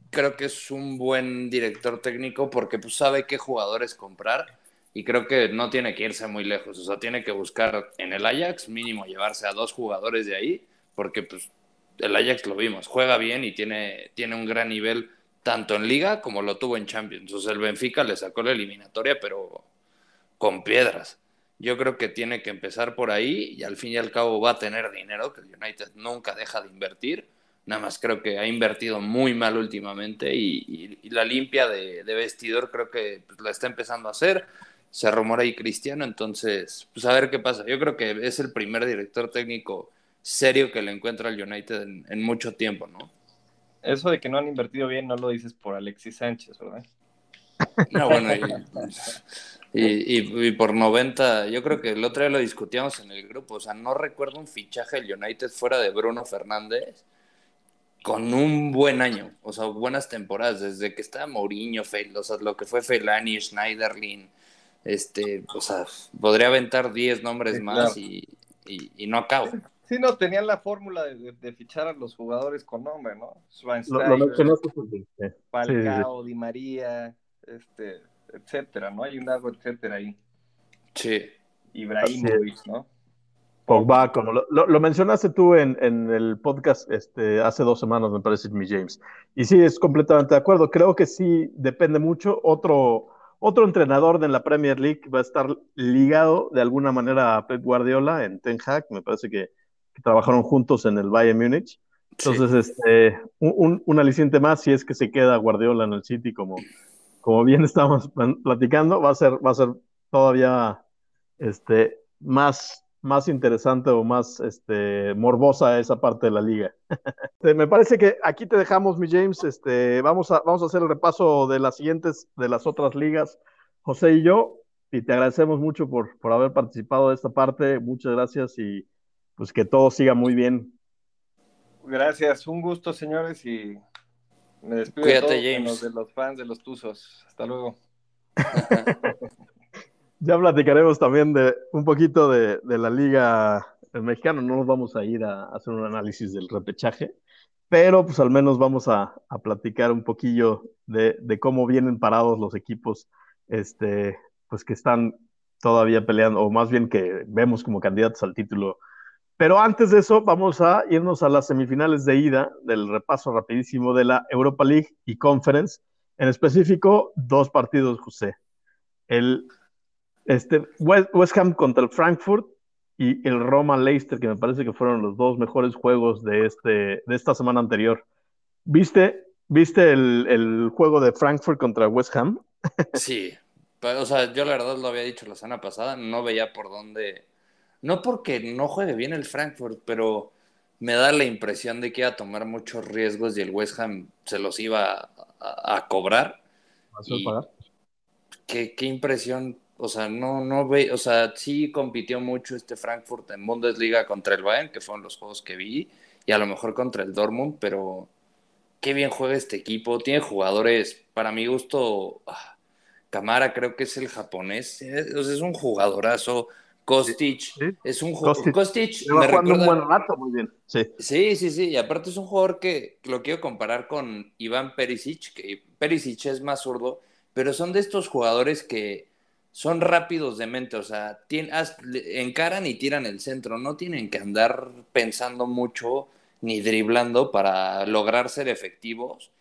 creo que es un buen director técnico porque pues, sabe qué jugadores comprar y creo que no tiene que irse muy lejos. O sea, tiene que buscar en el Ajax mínimo llevarse a dos jugadores de ahí porque pues el Ajax lo vimos, juega bien y tiene, tiene un gran nivel tanto en liga como lo tuvo en Champions. O sea, el Benfica le sacó la eliminatoria pero con piedras. Yo creo que tiene que empezar por ahí y al fin y al cabo va a tener dinero, que el United nunca deja de invertir. Nada más creo que ha invertido muy mal últimamente y, la limpia de, vestidor creo que pues, la está empezando a hacer. Se rumora ahí Cristiano, entonces, pues a ver qué pasa. Yo creo que es el primer director técnico serio que le encuentra al United en, mucho tiempo, ¿no? Eso de que no han invertido bien no lo dices por Alexis Sánchez, ¿verdad? No, bueno, y, (laughs) y, por 90, yo creo que el otro día lo discutíamos en el grupo, o sea, no recuerdo un fichaje del United fuera de Bruno Fernández con un buen año, o sea, buenas temporadas, desde que estaba Mourinho, o sea, lo que fue Feilani, Schneiderlin, este, o sea, podría aventar 10 nombres más y, no acabo. Sí, no, tenían la fórmula de, fichar a los jugadores con nombre, ¿no? Schweinsteiger, Falcao, Di María, este, etcétera, ¿no? Hay un largo etcétera ahí. Sí. Ibrahimovic, ¿no? Pogba, como lo, mencionaste tú en, el podcast este, hace dos semanas, me parece, mi James. Y sí, es completamente de acuerdo. Creo que sí depende mucho. Otro, otro entrenador de la Premier League va a estar ligado de alguna manera a Pep Guardiola en Ten Hag. Me parece que, trabajaron juntos en el Bayern Múnich. Entonces, este, un, un, aliciente más si es que se queda Guardiola en el City, como, como bien (laughs) estamos platicando, va a ser, va a ser todavía este, más más interesante o más este, morbosa esa parte de la liga. (laughs) Este, me parece que aquí te dejamos, mi James. Este, vamos, a, vamos a hacer el repaso de las siguientes, de las otras ligas, José y yo, y te agradecemos mucho por, por haber participado de esta parte. Muchas gracias y pues que todo siga muy bien. Gracias, un gusto, señores, y me despido de, los, de los fans de los Tuzos. Hasta luego. (laughs) Ya platicaremos también de un poquito de, la liga mexicana. No nos vamos a ir a, hacer un análisis del repechaje, pero pues al menos vamos a, platicar un poquillo de, cómo vienen parados los equipos, este, pues que están todavía peleando, o más bien que vemos como candidatos al título. Pero antes de eso, vamos a irnos a las semifinales de ida del repaso rapidísimo de la Europa League y Conference. En específico, dos partidos, José. El este, West, Ham contra el Frankfurt y el Roma Leicester, que me parece que fueron los dos mejores juegos de, este, de esta semana anterior. ¿Viste, viste el, juego de Frankfurt contra West Ham? Sí, o sea, yo la verdad lo había dicho la semana pasada, no veía por dónde. No porque no juegue bien el Frankfurt, pero me da la impresión de que iba a tomar muchos riesgos y el West Ham se los iba a, cobrar. qué, qué impresión o sea, no, no ve, o sea, sí compitió mucho este Frankfurt en Bundesliga contra el Bayern, que fueron los juegos que vi, y a lo mejor contra el Dortmund, pero qué bien juega este equipo. Tiene jugadores, para mi gusto, Camara ah, creo que es el japonés, es, es un jugadorazo. Kostic, es un jugador. Kostic, me recuerda... un buen rato, muy bien. Sí. sí, sí, sí. Y aparte es un jugador que lo quiero comparar con Iván Perisic, que Perisic es más zurdo, pero son de estos jugadores que son rápidos de mente, o sea, encaran y tiran el centro, no tienen que andar pensando mucho ni driblando para lograr ser efectivos.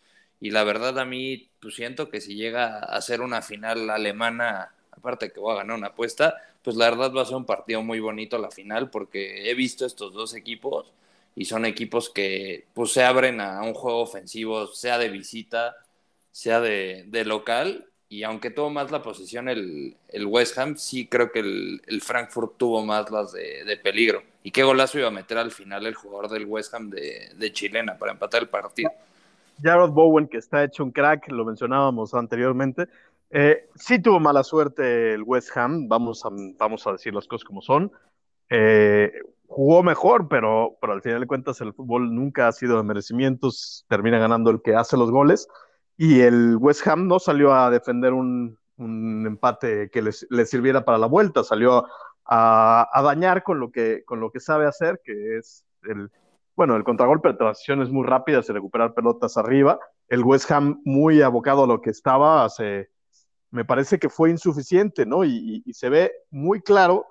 Y la verdad a mí, pues siento que si llega a ser una final alemana, aparte que voy a ganar una apuesta, pues la verdad va a ser un partido muy bonito la final porque he visto estos dos equipos y son equipos que pues se abren a un juego ofensivo, sea de visita, sea de, de local, y aunque tuvo más la posición el, West Ham, sí creo que el, Frankfurt tuvo más las de, peligro. ¿Y qué golazo iba a meter al final el jugador del West Ham de, Chilena para empatar el partido? Jared Bowen, que está hecho un crack, lo mencionábamos anteriormente. Eh, sí tuvo mala suerte el West Ham, vamos a, vamos a decir las cosas como son. Eh, jugó mejor, pero, pero al final de cuentas el fútbol nunca ha sido de merecimientos, termina ganando el que hace los goles y el West Ham no salió a defender un, empate que les, sirviera para la vuelta, salió a, dañar con lo, que, con lo que sabe hacer, que es el, bueno, el contragolpe transiciones muy rápidas y recuperar pelotas arriba. El West Ham muy abocado a lo que estaba, me parece que fue insuficiente, ¿no? Y, se ve muy claro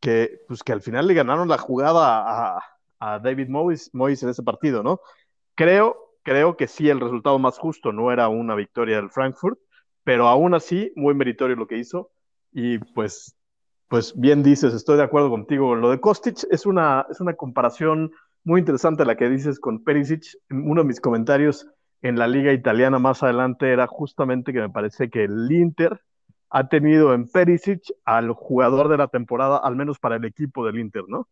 que, pues, que al final le ganaron la jugada a, David Moyes, Moyes en ese partido, ¿no? Creo Creo que sí, el resultado más justo no era una victoria del Frankfurt, pero aún así, muy meritorio lo que hizo. Y pues, pues bien dices, estoy de acuerdo contigo. Lo de Kostic es una, es una comparación muy interesante la que dices con Perisic. Uno de mis comentarios en la liga italiana más adelante era justamente que me parece que el Inter ha tenido en Perisic al jugador de la temporada, al menos para el equipo del Inter, ¿no?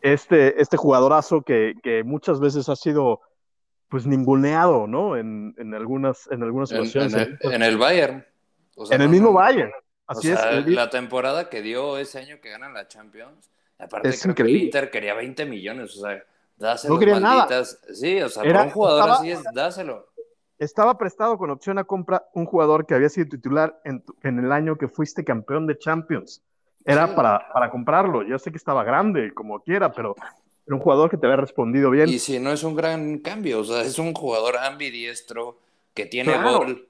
Este, este jugadorazo que, que muchas veces ha sido pues ninguneado, ¿no? En, en algunas, en algunas situaciones. En, el, Bayern. en el mismo Bayern. Así es. La temporada que dio ese año que ganan la Champions, aparte es creo que el Inter quería 20 millones, o sea, dáselo. No quería malditas. nada. Sí, o sea, Era, un jugador así es, dáselo estaba prestado con opción a compra un jugador que había sido titular en, el año que fuiste campeón de Champions. Era para, para comprarlo. Yo sé que estaba grande, como quiera, pero era un jugador que te había respondido bien. Y si no es un gran cambio, o sea, es un jugador ambidiestro que tiene gol,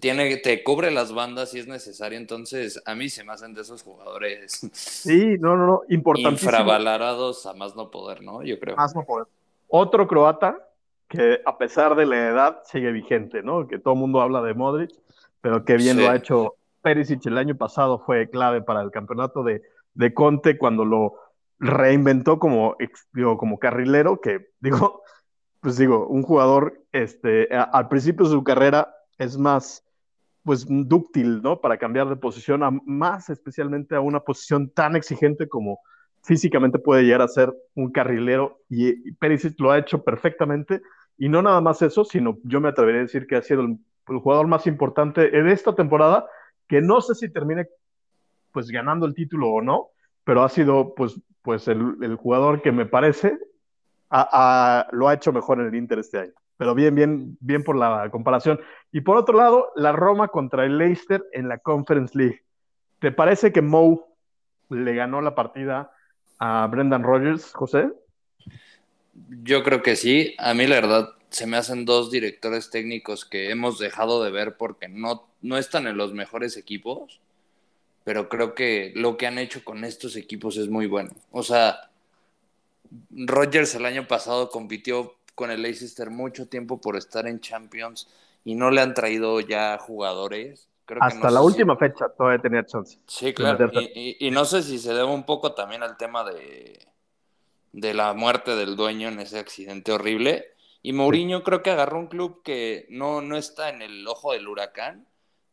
tiene, te cubre las bandas si es necesario. Entonces, a mí se me hacen de esos jugadores. Sí, no, no, no, importantísimo. Infravalorados a más no poder, ¿no? Yo creo. Más no poder. Otro croata que a pesar de la edad sigue vigente, ¿no? Que todo el mundo habla de Modric, pero que bien lo ha hecho Perisic el año pasado fue clave para el campeonato de, de Conte cuando lo reinventó como, como carrilero, que (laughs) digo, pues digo, un jugador este, al principio de su carrera es más pues dúctil, ¿no? Para cambiar de posición, a, más especialmente a una posición tan exigente como físicamente puede llegar a ser un carrilero y, Perisic lo ha hecho perfectamente y no nada más eso, sino yo me atrevería a decir que ha sido el, jugador más importante en esta temporada, que no sé si termine pues ganando el título o no, pero ha sido pues, pues el, jugador que me parece lo ha hecho mejor en el Inter este año. Pero bien, bien, bien por la comparación. Y por otro lado, la Roma contra el Leicester en la Conference League. ¿Te parece que Moe le ganó la partida a Brendan Rodgers, José? Yo creo que sí. A mí la verdad se me hacen dos directores técnicos que hemos dejado de ver porque no, no están en los mejores equipos, pero creo que lo que han hecho con estos equipos es muy bueno. O sea, Rodgers el año pasado compitió con el Leicester mucho tiempo por estar en Champions y no le han traído ya jugadores. Hasta la última fecha todavía tenía chance. Sí, claro. Y, no sé si se debe un poco también al tema de, de la muerte del dueño en ese accidente horrible. Y Mourinho creo que agarró un club que no, no está en el ojo del huracán,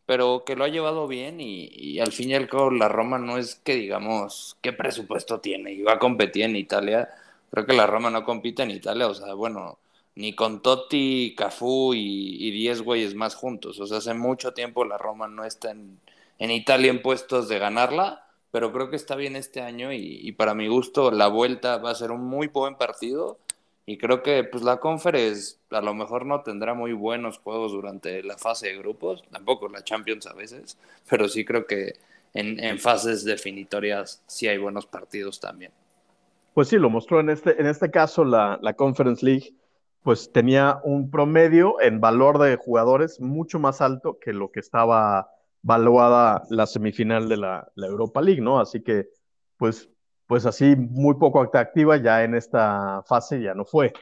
pero que lo ha llevado bien y, al fin y al cabo la Roma no es que digamos qué presupuesto tiene y va a competir en Italia. Creo que la Roma no compite en Italia, o sea, bueno, ni con Totti, Cafú y 10 güeyes más juntos. O sea, hace mucho tiempo la Roma no está en, Italia en puestos de ganarla, pero creo que está bien este año y, para mi gusto la vuelta va a ser un muy buen partido y creo que pues la Conference a lo mejor no tendrá muy buenos juegos durante la fase de grupos, tampoco la Champions a veces, pero sí creo que en, fases definitorias sí hay buenos partidos también. Pues sí, lo mostró en este, en este caso la, la Conference League pues tenía un promedio en valor de jugadores mucho más alto que lo que estaba valuada la semifinal de la, Europa League, ¿no? Así que, pues, pues así muy poco atractiva ya en esta fase ya no fue.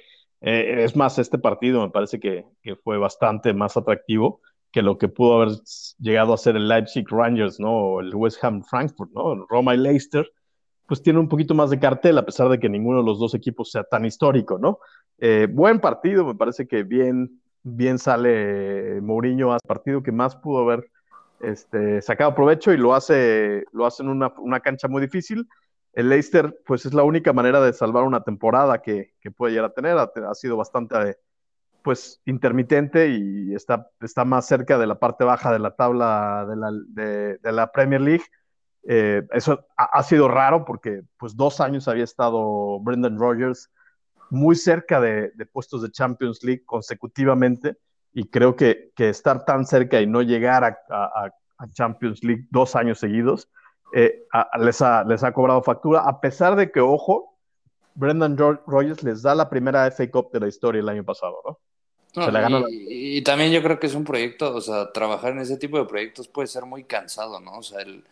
Eh, es más, este partido me parece que, que, fue bastante más atractivo que lo que pudo haber llegado a ser el Leipzig Rangers, ¿no? O el West Ham Frankfurt, ¿no? Roma y Leicester, pues tiene un poquito más de cartel, a pesar de que ninguno de los dos equipos sea tan histórico, ¿no? Eh, buen partido, me parece que bien, bien sale Mourinho a partido que más pudo haber este, sacado provecho y lo hace, lo hace en una, una, cancha muy difícil. El Leicester, pues es la única manera de salvar una temporada que, que puede llegar a tener. Ha, sido bastante, pues, intermitente y está, está más cerca de la parte baja de la tabla de la, de, de la Premier League. Eh, eso ha, ha, sido raro porque, pues, dos años había estado Brendan Rodgers muy cerca de, puestos de Champions League consecutivamente y creo que, estar tan cerca y no llegar a, Champions League dos años seguidos eh, les, ha, les ha cobrado factura, a pesar de que, ojo, Brendan Rogers les da la primera FA Cup de la historia el año pasado, ¿no? y, también yo creo que es un proyecto, o sea, trabajar en ese tipo de proyectos puede ser muy cansado, ¿no? O sea, el,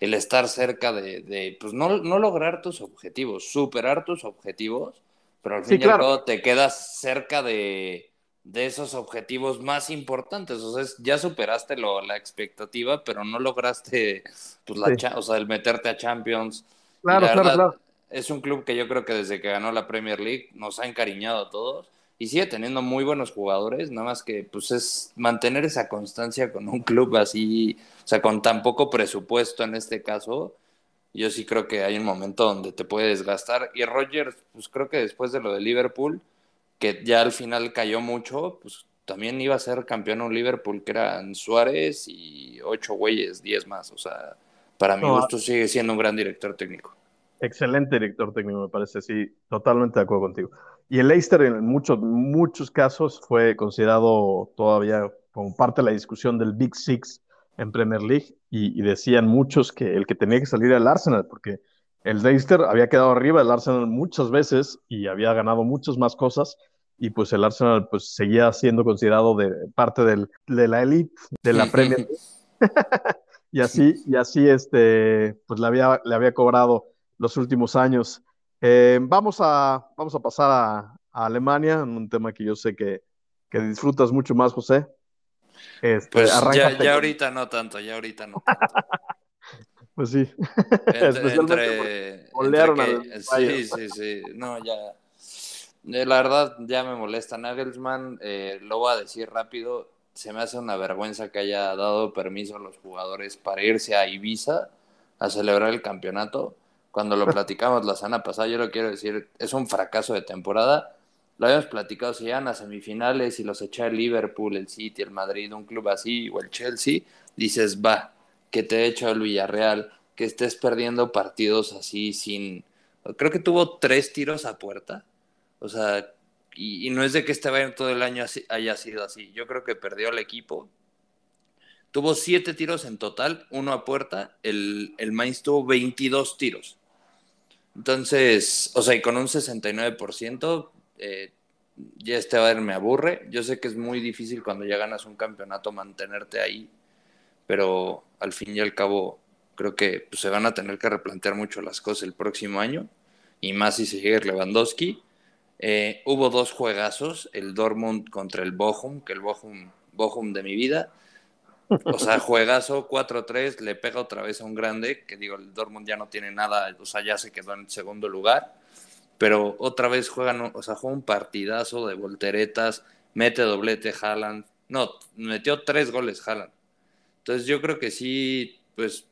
estar cerca de, de pues no, no, lograr tus objetivos, superar tus objetivos, pero al fin y al cabo te quedas cerca de, esos objetivos más importantes. O sea, ya superaste lo, la expectativa, pero no lograste pues, la o sea, el meterte a Champions. Claro, claro, claro. es un club que yo creo que desde que ganó la Premier League nos ha encariñado a todos y sigue teniendo muy buenos jugadores, nada más que pues es mantener esa constancia con un club así, o sea, con tan poco presupuesto en este caso, yo sí creo que hay un momento donde te puede desgastar. Y Rogers, pues creo que después de lo de Liverpool, que ya al final cayó mucho, pues también iba a ser campeón un Liverpool que eran Suárez y ocho güeyes, diez más. O sea, para mi gusto sigue siendo un gran director técnico. Excelente director técnico, me parece, sí, totalmente de acuerdo contigo. Y el Leicester en muchos, muchos casos fue considerado todavía como parte de la discusión del Big Six en Premier League y, decían muchos que el que tenía que salir era el Arsenal, porque el Leicester había quedado arriba del Arsenal muchas veces y había ganado muchas más cosas y pues el Arsenal pues seguía siendo considerado de parte del, de la elite de la Premier (laughs) League. (laughs) y así, y así este, pues le había, le había cobrado los últimos años. Eh, vamos, a, vamos a pasar a, a, Alemania, un tema que yo sé que, que disfrutas mucho más, José. Este, pues ya, ahorita no tanto, ya ahorita no (laughs) pues sí. (laughs) Entre, Sí, sí, sí. No, ya. Eh, la verdad, ya me molesta Nagelsmann. Eh, lo voy a decir rápido. Se me hace una vergüenza que haya dado permiso a los jugadores para irse a Ibiza a celebrar el campeonato. Cuando lo platicamos la semana pasada, yo lo quiero decir, es un fracaso de temporada. Lo habíamos platicado, si llegan a semifinales y los echa el Liverpool, el City, el Madrid, un club así, o el Chelsea, dices, va, que te echa el Villarreal, que estés perdiendo partidos así sin... Creo que tuvo tres tiros a puerta, o sea, y, no es de que este Bayern todo el año haya sido así, yo creo que perdió el equipo. Tuvo siete tiros en total, uno a puerta, el, el Mainz tuvo 22 tiros. Entonces, o sea, y con un 69%, eh, ya este ver me aburre. Yo sé que es muy difícil cuando ya ganas un campeonato mantenerte ahí, pero al fin y al cabo creo que pues, se van a tener que replantear mucho las cosas el próximo año, y más si se llega Lewandowski. Eh, hubo dos juegazos, el Dortmund contra el Bochum, que el Bochum, Bochum de mi vida. O sea, juegazo 4-3, le pega otra vez a un grande, que digo, el Dortmund ya no tiene nada, o sea, ya se quedó en segundo lugar pero otra vez juegan, o sea, juega un partidazo de volteretas, mete doblete Haaland, no, metió tres goles Haaland. Entonces yo creo que sí, pues,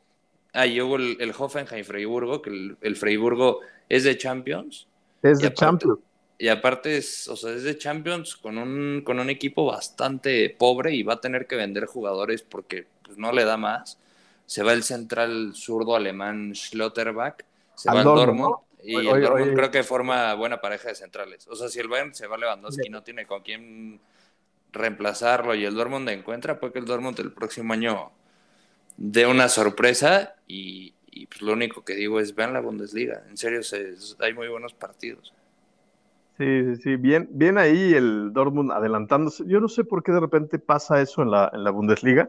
ahí hubo el, el Hoffenheim-Freiburgo, que el, Freiburgo es de Champions. Es de Champions. Y aparte es, o sea, es de Champions con un, con un equipo bastante pobre y va a tener que vender jugadores porque pues, no le da más. Se va el central zurdo alemán Schlotterback, se va al Dortmund. Y el Dortmund creo que forma buena pareja de centrales. O sea, si el Bayern se va a Lewandowski y no tiene con quién reemplazarlo y el Dortmund encuentra, puede que el Dortmund el próximo año dé una sorpresa y, pues lo único que digo es vean la Bundesliga. En serio, hay muy buenos partidos. Sí, sí, sí. Bien, bien ahí el Dortmund adelantándose. Yo no sé por qué de repente pasa eso en la, en la Bundesliga,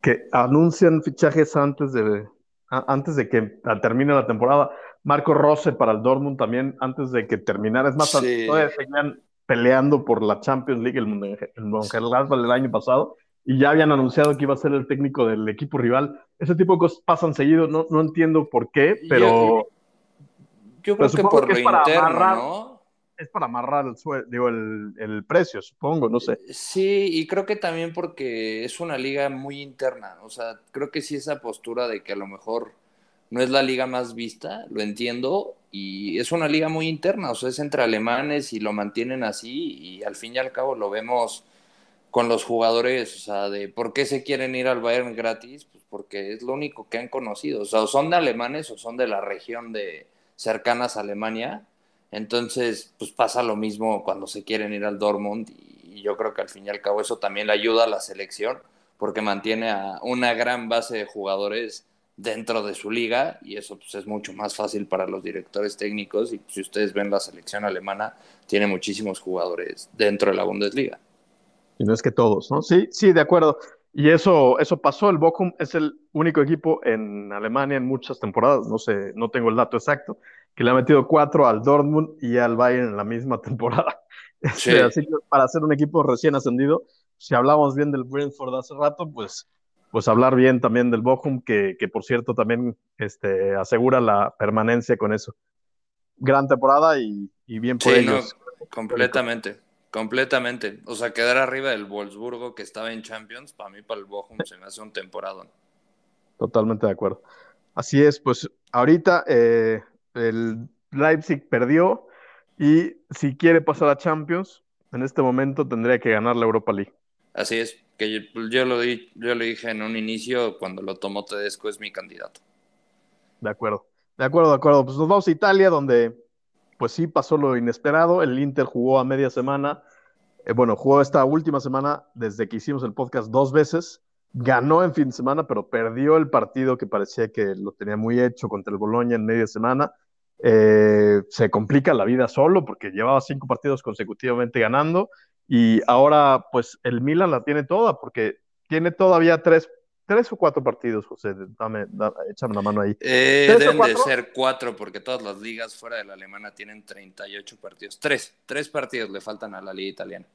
que anuncian fichajes antes de, antes de que termine la temporada. Marco Rose para el Dortmund también antes de que terminara. Es más, todavía seguían peleando por la Champions League, el, el Mönchengladbach el año pasado, y ya habían anunciado que iba a ser el técnico del equipo rival. Ese tipo de cosas pasan seguido, no, no entiendo por qué, pero... Yo, creo que por lo interno, ¿no? Es para amarrar el, digo, el, el precio, supongo, no sé. Sí, y creo que también porque es una liga muy interna, o sea, creo que sí esa postura de que a lo mejor no es la liga más vista, lo entiendo, y es una liga muy interna, o sea, es entre alemanes y lo mantienen así, y al fin y al cabo lo vemos con los jugadores, o sea, de por qué se quieren ir al Bayern gratis, pues porque es lo único que han conocido, o sea, o son de alemanes o son de la región de cercanas a Alemania, entonces, pues pasa lo mismo cuando se quieren ir al Dortmund, y yo creo que al fin y al cabo eso también le ayuda a la selección, porque mantiene a una gran base de jugadores dentro de su liga y eso pues, es mucho más fácil para los directores técnicos y pues, si ustedes ven la selección alemana tiene muchísimos jugadores dentro de la Bundesliga. Y no es que todos, ¿no? Sí, sí, de acuerdo. Y eso, eso pasó, el Bochum es el único equipo en Alemania en muchas temporadas, no sé, no tengo el dato exacto, que le ha metido cuatro al Dortmund y al Bayern en la misma (laughs) temporada. Este, así que para ser un equipo recién ascendido, si hablamos bien del Brentford hace rato, pues pues hablar bien también del Bochum, que, que por cierto también este, asegura la permanencia con eso. gran temporada y, bien por ellos. completamente, completamente. O sea, quedar arriba del Wolfsburgo que estaba en Champions, para mí, para el Bochum, se me hace un temporada. Totalmente de acuerdo. Así es, pues ahorita eh, el Leipzig perdió y si quiere pasar a Champions, en este momento tendría que ganar la Europa League. Así es, que yo, lo, di, yo lo dije en un inicio, cuando lo tomó Tedesco es mi candidato. De acuerdo, de acuerdo, de acuerdo. Pues nos vamos a Italia, donde pues sí pasó lo inesperado. El Inter jugó a media semana. Eh, bueno, jugó esta última semana desde que hicimos el podcast dos veces. Ganó en fin de semana, pero perdió el partido que parecía que lo tenía muy hecho contra el Boloña en media semana. Eh, se complica la vida solo porque llevaba cinco partidos consecutivamente ganando y ahora pues el Milan la tiene toda porque tiene todavía tres, tres o cuatro partidos, José, dame, échame la mano ahí. Eh, deben de ser cuatro porque todas las ligas fuera de la alemana tienen 38 partidos. Tres, tres partidos le faltan a la liga italiana.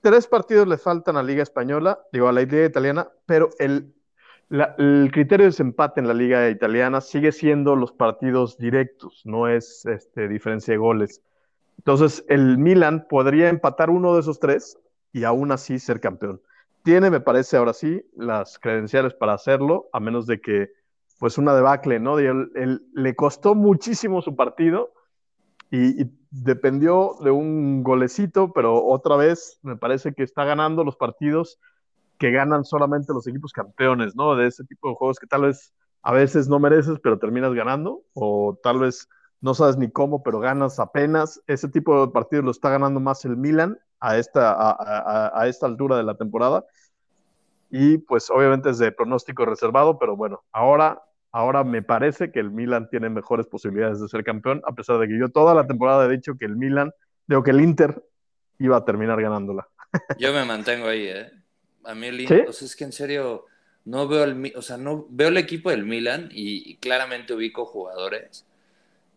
Tres partidos le faltan a la liga española, digo a la liga italiana, pero el el criterio de desempate en la liga italiana sigue siendo los partidos directos, no es este, diferencia de goles. Entonces, el Milan podría empatar uno de esos tres y aún así ser campeón. Tiene, me parece, ahora sí, las credenciales para hacerlo, a menos de que, pues, una debacle, ¿no? le costó muchísimo su partido y, y, dependió de un golecito, pero otra vez me parece que está ganando los partidos que ganan solamente los equipos campeones, ¿no? De ese tipo de juegos que tal vez a veces no mereces, pero terminas ganando, o tal vez no sabes ni cómo, pero ganas apenas. Ese tipo de partidos lo está ganando más el Milan a esta, a, esta altura de la temporada. Y pues obviamente es de pronóstico reservado, pero bueno, ahora, ahora me parece que el Milan tiene mejores posibilidades de ser campeón, a pesar de que yo toda la temporada he dicho que el Milan, digo que el Inter iba a terminar ganándola. (laughs) Yo me mantengo ahí, ¿eh? A mí el Inter, o sea, es que en serio no veo el, o sea, no veo el equipo del Milan y, claramente ubico jugadores.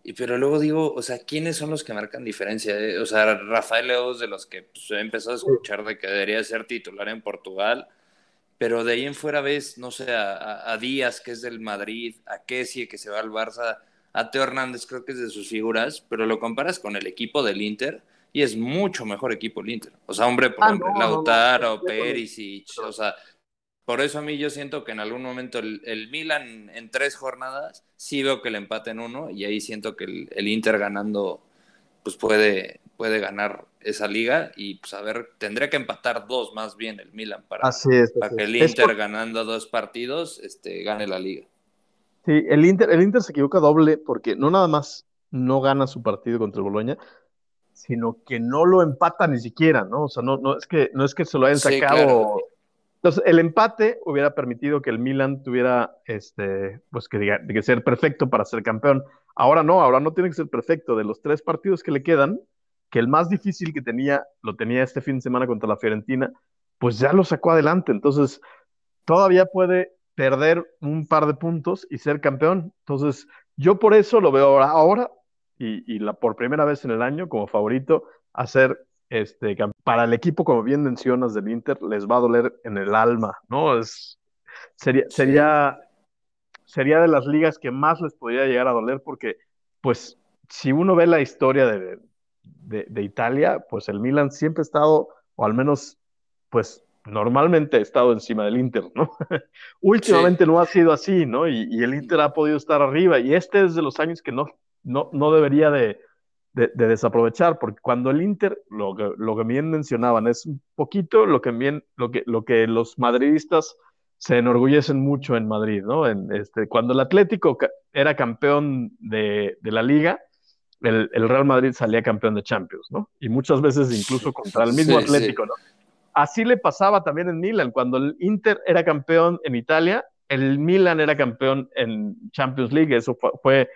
Y, pero luego digo, o sea, ¿quiénes son los que marcan diferencia? Eh, o sea, Rafael Leos, de los que pues, he empezado a escuchar de que debería ser titular en Portugal, pero de ahí en fuera ves, no sé, a, Díaz, que es del Madrid, a Kessie, que se va al Barça, a Teo Hernández, creo que es de sus figuras, pero lo comparas con el equipo del Inter y es mucho mejor equipo el Inter. O sea, hombre por ah, hombre, Lautaro, no, Perisic, o sea, por eso a mí yo siento que en algún momento el, Milan en tres jornadas sí veo que le empaten uno y ahí siento que el, Inter ganando pues puede, puede ganar esa liga y pues a ver, tendría que empatar dos más bien el Milan para, para que el Inter ganando dos partidos este, gane la liga. Sí, el Inter, el Inter se equivoca doble porque no nada más no gana su partido contra el Boloña, sino que no lo empata ni siquiera, ¿no? O sea, no, no, es, que, no es que se lo hayan sacado. Entonces, el empate hubiera permitido que el Milan tuviera, este, pues que, diga, que ser perfecto para ser campeón. Ahora no, ahora no tiene que ser perfecto. De los tres partidos que le quedan, que el más difícil que tenía, lo tenía este fin de semana contra la Fiorentina, pues ya lo sacó adelante. Entonces, todavía puede perder un par de puntos y ser campeón. Entonces, yo por eso lo veo ahora. Ahora y, la, por primera vez en el año como favorito a ser este, para el equipo, como bien mencionas, del Inter, les va a doler en el alma, ¿no? Es, sería, sería, sería de las ligas que más les podría llegar a doler porque, pues, si uno ve la historia de, de, Italia, pues el Milan siempre ha estado, o al menos, pues, normalmente ha estado encima del Inter, ¿no? (laughs) Últimamente no ha sido así, ¿no? Y, y, el Inter ha podido estar arriba, y este es de los años que no, no, no debería de, desaprovechar, porque cuando el Inter, lo que, lo que bien mencionaban, es un poquito lo que, bien, lo, que, lo que los madridistas se enorgullecen mucho en Madrid, ¿no? En este, cuando el Atlético era campeón de, la liga, el, Real Madrid salía campeón de Champions, ¿no? Y muchas veces incluso contra el mismo Atlético, ¿no? Así le pasaba también en Milan, cuando el Inter era campeón en Italia, el Milan era campeón en Champions League, eso fue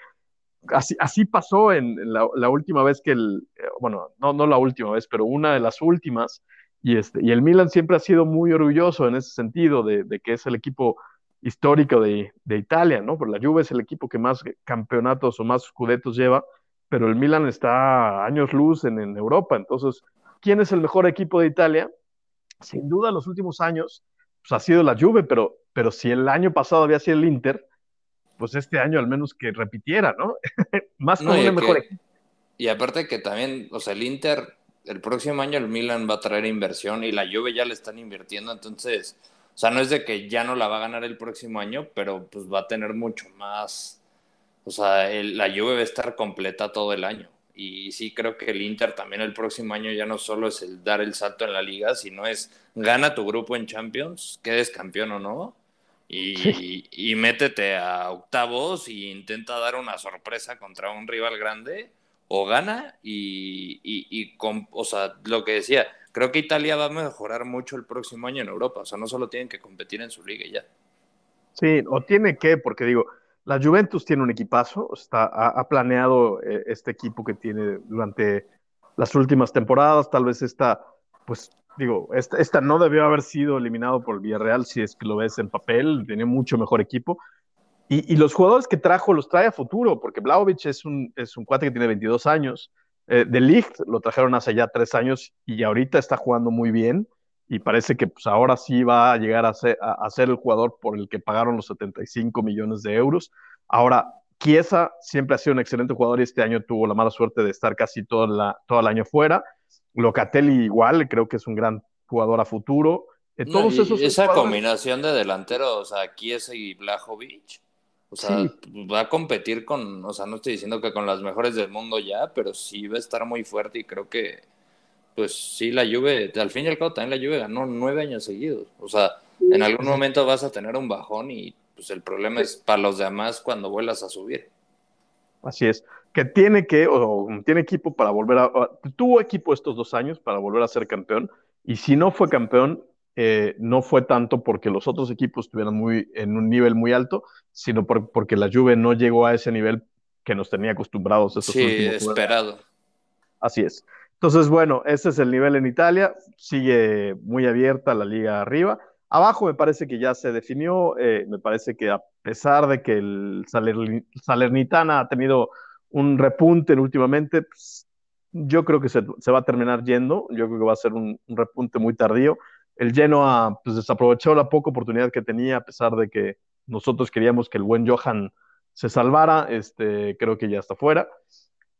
así, pasó en, la, última vez que el, eh, bueno, no, no la última vez, pero una de las últimas, y, este, y el Milan siempre ha sido muy orgulloso en ese sentido de, que es el equipo histórico de, Italia, ¿no? Porque la Juve es el equipo que más campeonatos o más scudetos lleva, pero el Milan está años luz en, Europa, entonces, ¿quién es el mejor equipo de Italia? Sin duda, los últimos años, pues ha sido la Juve, pero, pero si el año pasado había sido el Inter, pues este año al menos que repitiera, ¿no? (laughs) Más como mejor Y aparte que también, o sea, el Inter, el próximo año el Milan va a traer inversión y la Juve ya le están invirtiendo, entonces, o sea, no es de que ya no la va a ganar el próximo año, pero pues va a tener mucho más, o sea, la Juve va a estar completa todo el año. Y sí creo que el Inter también el próximo año ya no solo es el dar el salto en la liga, sino es gana tu grupo en Champions, quedes campeón o no, y, métete a octavos e intenta dar una sorpresa contra un rival grande, o gana y, y, con, o sea, lo que decía, creo que Italia va a mejorar mucho el próximo año en Europa, o sea, no solo tienen que competir en su liga y ya. Sí, o tiene que, porque digo, la Juventus tiene un equipazo, está, ha, planeado eh, este equipo que tiene durante las últimas temporadas, tal vez esta, pues digo, esta, no debió haber sido eliminado por el Villarreal si es que lo ves en papel, tiene mucho mejor equipo. Y, los jugadores que trajo los trae a futuro, porque Blaovic es un, es un cuate que tiene 22 años. Eh, de Ligt lo trajeron hace ya tres años y ahorita está jugando muy bien y parece que pues, ahora sí va a llegar a ser, a, ser, el jugador por el que pagaron los 75 millones de euros. Ahora, Chiesa siempre ha sido un excelente jugador y este año tuvo la mala suerte de estar casi todo, la, todo el año fuera. Locatelli igual, creo que es un gran jugador a futuro. Eh, todos esos esa combinación de delanteros, o sea, Chiesa y Blajovic, o sea, va a competir con, o sea, no estoy diciendo que con las mejores del mundo ya, pero sí va a estar muy fuerte y creo que pues sí, la Juve, al fin y al cabo también la Juve ganó nueve años seguidos. O sea, en algún momento vas a tener un bajón y pues el problema es para los demás cuando vuelas a subir. Así es, que tiene que, o tiene equipo para volver a, tuvo equipo estos dos años para volver a ser campeón, y si no fue campeón, eh, no fue tanto porque los otros equipos estuvieran muy, en un nivel muy alto, sino porque la Juve no llegó a ese nivel que nos tenía acostumbrados. Esos sí, esperado. Así es. Entonces, bueno, ese es el nivel en Italia, sigue muy abierta la liga arriba. Abajo me parece que ya se definió, eh, me parece que a pesar de que el Salernitana ha tenido un repunte últimamente, pues, yo creo que se, va a terminar yendo, yo creo que va a ser un, repunte muy tardío. El Genoa pues, desaprovechó la poca oportunidad que tenía, a pesar de que nosotros queríamos que el buen Johan se salvara, este, creo que ya está fuera.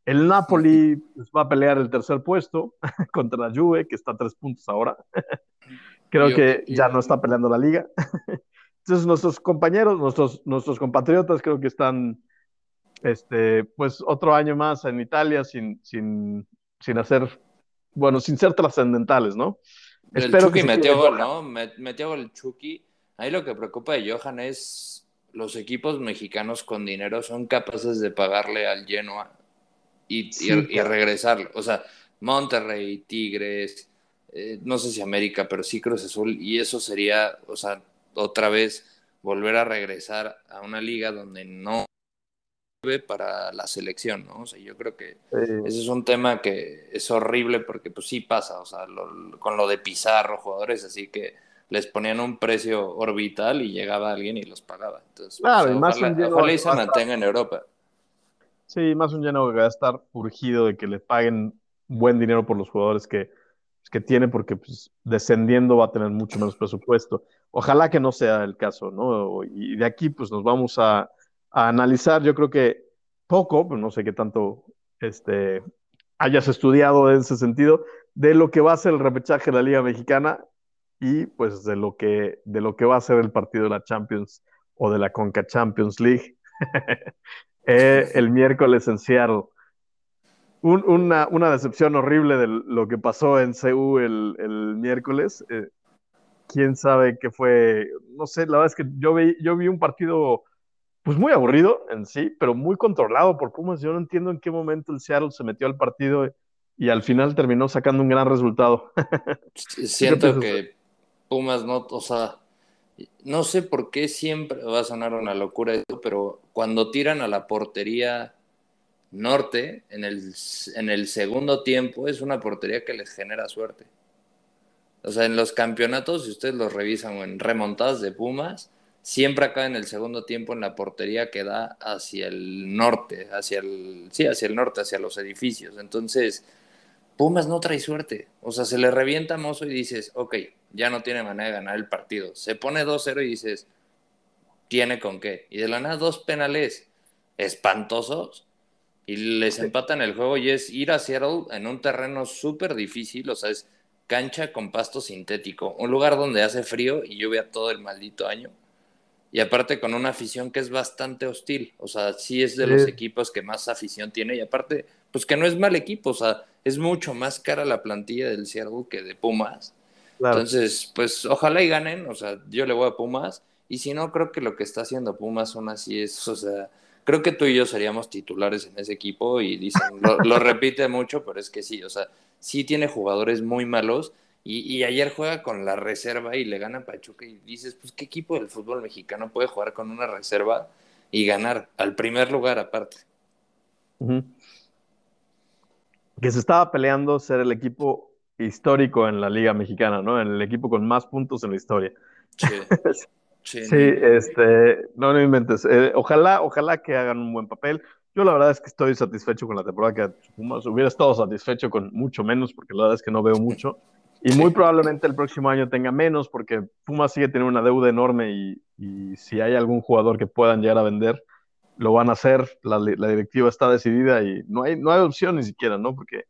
El Napoli pues, va a pelear el tercer puesto (laughs) contra la Juve, que está a tres puntos ahora. (laughs) Creo que ya no está peleando la liga. (laughs) Entonces nuestros compañeros, nuestros, nuestros compatriotas creo que están, este, pues otro año más en Italia sin, sin, sin hacer, bueno, sin ser trascendentales, ¿no? El Espero Chucky que metió gol, ¿no? Metió gol el Chucky. Ahí lo que preocupa de Johan es los equipos mexicanos con dinero son capaces de pagarle al Genoa y, y, regresarlo. O sea, Monterrey, Tigres, eh, no sé si América, pero sí Cruz Azul, y eso sería, o sea, otra vez volver a regresar a una liga donde no para la selección, ¿no? O sea, yo creo que ese es un tema que es horrible porque pues sí pasa, o sea, con lo de Pizarro, jugadores así que les ponían un precio orbital y llegaba alguien y los pagaba. Entonces, claro, más ojalá, y se mantenga en Europa. Sí, más un lleno que va a estar urgido de que le paguen buen dinero por los jugadores que, pues, que tiene, porque pues, descendiendo va a tener mucho menos presupuesto. Ojalá que no sea el caso, ¿no? Y de aquí, pues nos vamos a, analizar, yo creo que poco, pues no sé qué tanto este, hayas estudiado en ese sentido, de lo que va a ser el repechaje de la Liga Mexicana y pues de lo que, de lo que va a ser el partido de la Champions o de la Conca Champions League. (laughs) Eh, el miércoles en Seattle. una, una, decepción horrible de lo que pasó en CU el, el miércoles. Eh, quién sabe qué fue, no sé, la verdad es que yo vi, yo vi un partido pues muy aburrido en sí, pero muy controlado por Pumas. Yo no entiendo en qué momento el Seattle se metió al partido y al final terminó sacando un gran resultado. (laughs) Siento que Pumas no, o sea, no sé por qué siempre va a sonar una locura esto, pero cuando tiran a la portería norte en el, en el segundo tiempo es una portería que les genera suerte. O sea, en los campeonatos, si ustedes los revisan o en remontadas de Pumas, siempre acá en el segundo tiempo en la portería que da hacia el norte, hacia el, sí, hacia el norte, hacia los edificios. Entonces, Pumas no trae suerte. O sea, se le revienta a Mozo y dices, ok, ya no tiene manera de ganar el partido. Se pone 2-0 y dices, tiene con qué. Y de la nada, dos penales espantosos. y les empatan el juego y es ir a Seattle en un terreno súper difícil, o sea, es cancha con pasto sintético, un lugar donde hace frío y lluvia todo el maldito año. Y aparte con una afición que es bastante hostil, o sea, sí es de los equipos que más afición tiene y aparte, pues que no es mal equipo, o sea, es mucho más cara la plantilla del Seattle que de Pumas. Entonces, pues ojalá y ganen, o sea, yo le voy a Pumas y si no, creo que lo que está haciendo Pumas aún así es, o sea, creo que tú y yo seríamos titulares en ese equipo y dicen, lo, (laughs) repite mucho, pero es que sí, o sea, sí tiene jugadores muy malos y, ayer juega con la reserva y le gana a Pachuca y dices, pues qué equipo del fútbol mexicano puede jugar con una reserva y ganar al primer lugar aparte. Que se estaba peleando ser el equipo histórico en la Liga Mexicana, ¿no? El equipo con más puntos en la historia. Sí. (laughs) Sí, este, no, no inventes. Eh, ojalá, ojalá que hagan un buen papel. Yo la verdad es que estoy satisfecho con la temporada que Pumas. Hubiera estado satisfecho con mucho menos, porque la verdad es que no veo mucho. Y muy probablemente el próximo año tenga menos, porque Pumas sigue teniendo una deuda enorme y, y si hay algún jugador que puedan llegar a vender, lo van a hacer. La, la, directiva está decidida y no hay, no hay opción ni siquiera, ¿no? Porque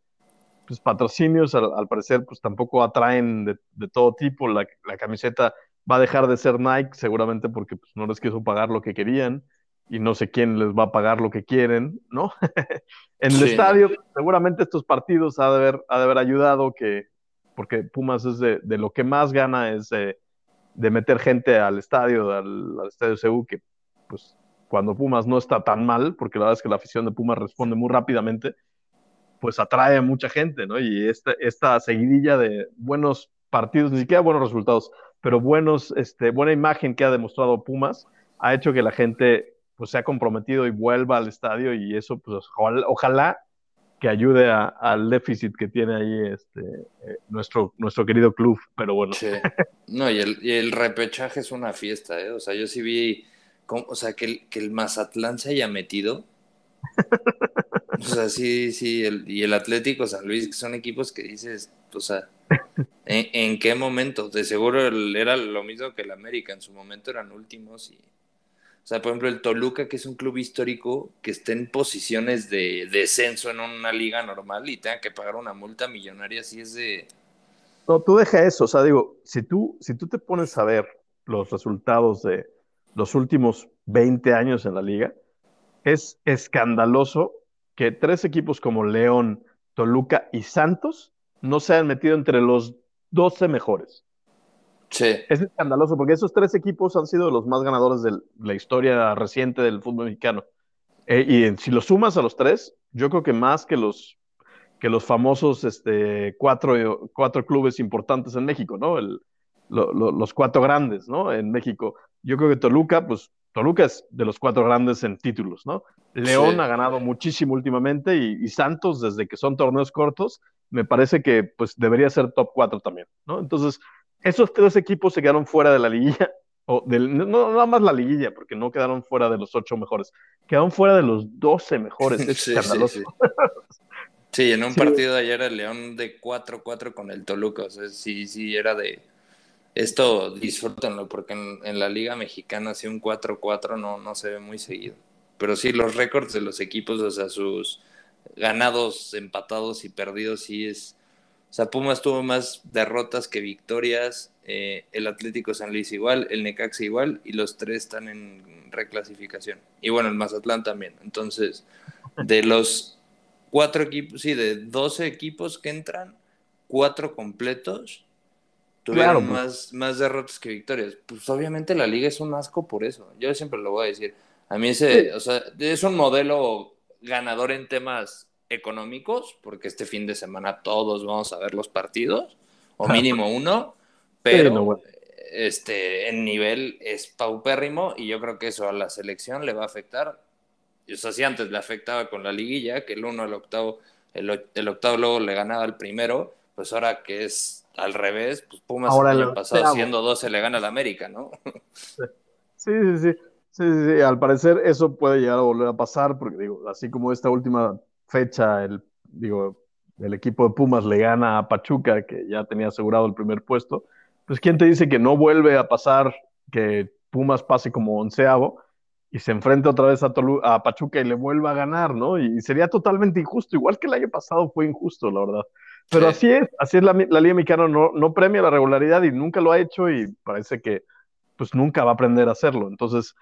pues, patrocinios al, parecer pues tampoco atraen de, de todo tipo. La, la camiseta va a dejar de ser Nike seguramente porque pues, no les quiso pagar lo que querían y no sé quién les va a pagar lo que quieren, ¿no? (laughs) en el estadio, seguramente estos partidos ha de haber, ha de haber ayudado que, porque Pumas es de, lo que más gana es de, meter gente al estadio, al, estadio CU, que pues cuando Pumas no está tan mal, porque la verdad es que la afición de Pumas responde muy rápidamente, pues atrae a mucha gente, ¿no? Y esta, esta seguidilla de buenos partidos, ni siquiera buenos resultados, pero buenos, este, buena imagen que ha demostrado Pumas ha hecho que la gente pues se ha comprometido y vuelva al estadio y eso pues ojalá, que ayude al déficit que tiene ahí este, eh, nuestro, nuestro querido club, pero bueno. No, y el, y el, repechaje es una fiesta, ¿eh? O sea, yo sí vi, o sea, que el, que el Mazatlán se haya metido. (laughs) o sea, sí, sí, y el Atlético San Luis, que son equipos que dices, o sea, ¿En, qué momento? De seguro era lo mismo que el América, en su momento eran últimos. Y, o sea, por ejemplo, el Toluca, que es un club histórico que está en posiciones de descenso en una liga normal y tenga que pagar una multa millonaria, si es de... No, tú deja eso, o sea, digo, si tú, si tú te pones a ver los resultados de los últimos 20 años en la liga, es escandaloso que tres equipos como León, Toluca y Santos no se han metido entre los 12 mejores. Sí. Es escandaloso porque esos tres equipos han sido los más ganadores de la historia reciente del fútbol mexicano. Eh, y si lo sumas a los tres, yo creo que más que los, que los famosos este, cuatro, cuatro clubes importantes en México, ¿no? El, los cuatro grandes, ¿no? En México. Yo creo que Toluca, pues Toluca es de los cuatro grandes en títulos, ¿no? León ha ganado muchísimo últimamente y, y, Santos, desde que son torneos cortos, me parece que pues debería ser top 4 también, ¿no? Entonces, esos tres equipos se quedaron fuera de la liguilla, o del, no nada más la liguilla, porque no quedaron fuera de los ocho mejores, quedaron fuera de los 12 mejores, es (laughs) sí, escandaloso. Sí, en un (laughs) partido de ayer el León de 4-4 con el Toluca, o sea, sí, sí, era de, esto disfrútenlo, porque en, la Liga Mexicana sí un 4-4 no, no se ve muy seguido. Pero sí, los récords de los equipos, o sea, sus ganados, empatados y perdidos, sí es. O sea, Pumas tuvo más derrotas que victorias, eh, el Atlético San Luis igual, el Necaxa igual, y los tres están en reclasificación. Y bueno, el Mazatlán también. Entonces, de los cuatro equipos, sí, de 12 equipos que entran, cuatro completos tuvieron pues. más, más derrotas que victorias. Pues obviamente la liga es un asco por eso. Yo siempre lo voy a decir. A mí ese, o sea, es un modelo ganador en temas económicos, porque este fin de semana todos vamos a ver los partidos, o mínimo uno, pero este, en nivel es paupérrimo y yo creo que eso a la selección le va a afectar. O sea, si antes le afectaba con la liguilla, que el uno al octavo, el, el octavo luego le ganaba al primero, pues ahora que es al revés, pues Pumas el año pasado siendo 12 le gana al América, ¿no? Sí, sí, sí. Sí, sí, al parecer eso puede llegar a volver a pasar, porque digo, así como esta última fecha, el, digo, el equipo de Pumas le gana a Pachuca, que ya tenía asegurado el primer puesto, pues quién te dice que no vuelve a pasar que Pumas pase como onceavo y se enfrenta otra vez a, a Pachuca y le vuelva a ganar, ¿no? Y, sería totalmente injusto, igual que el año pasado fue injusto, la verdad. Pero así es, así es la, Liga Mexicana, no, no premia la regularidad y nunca lo ha hecho y parece que pues nunca va a aprender a hacerlo. Entonces,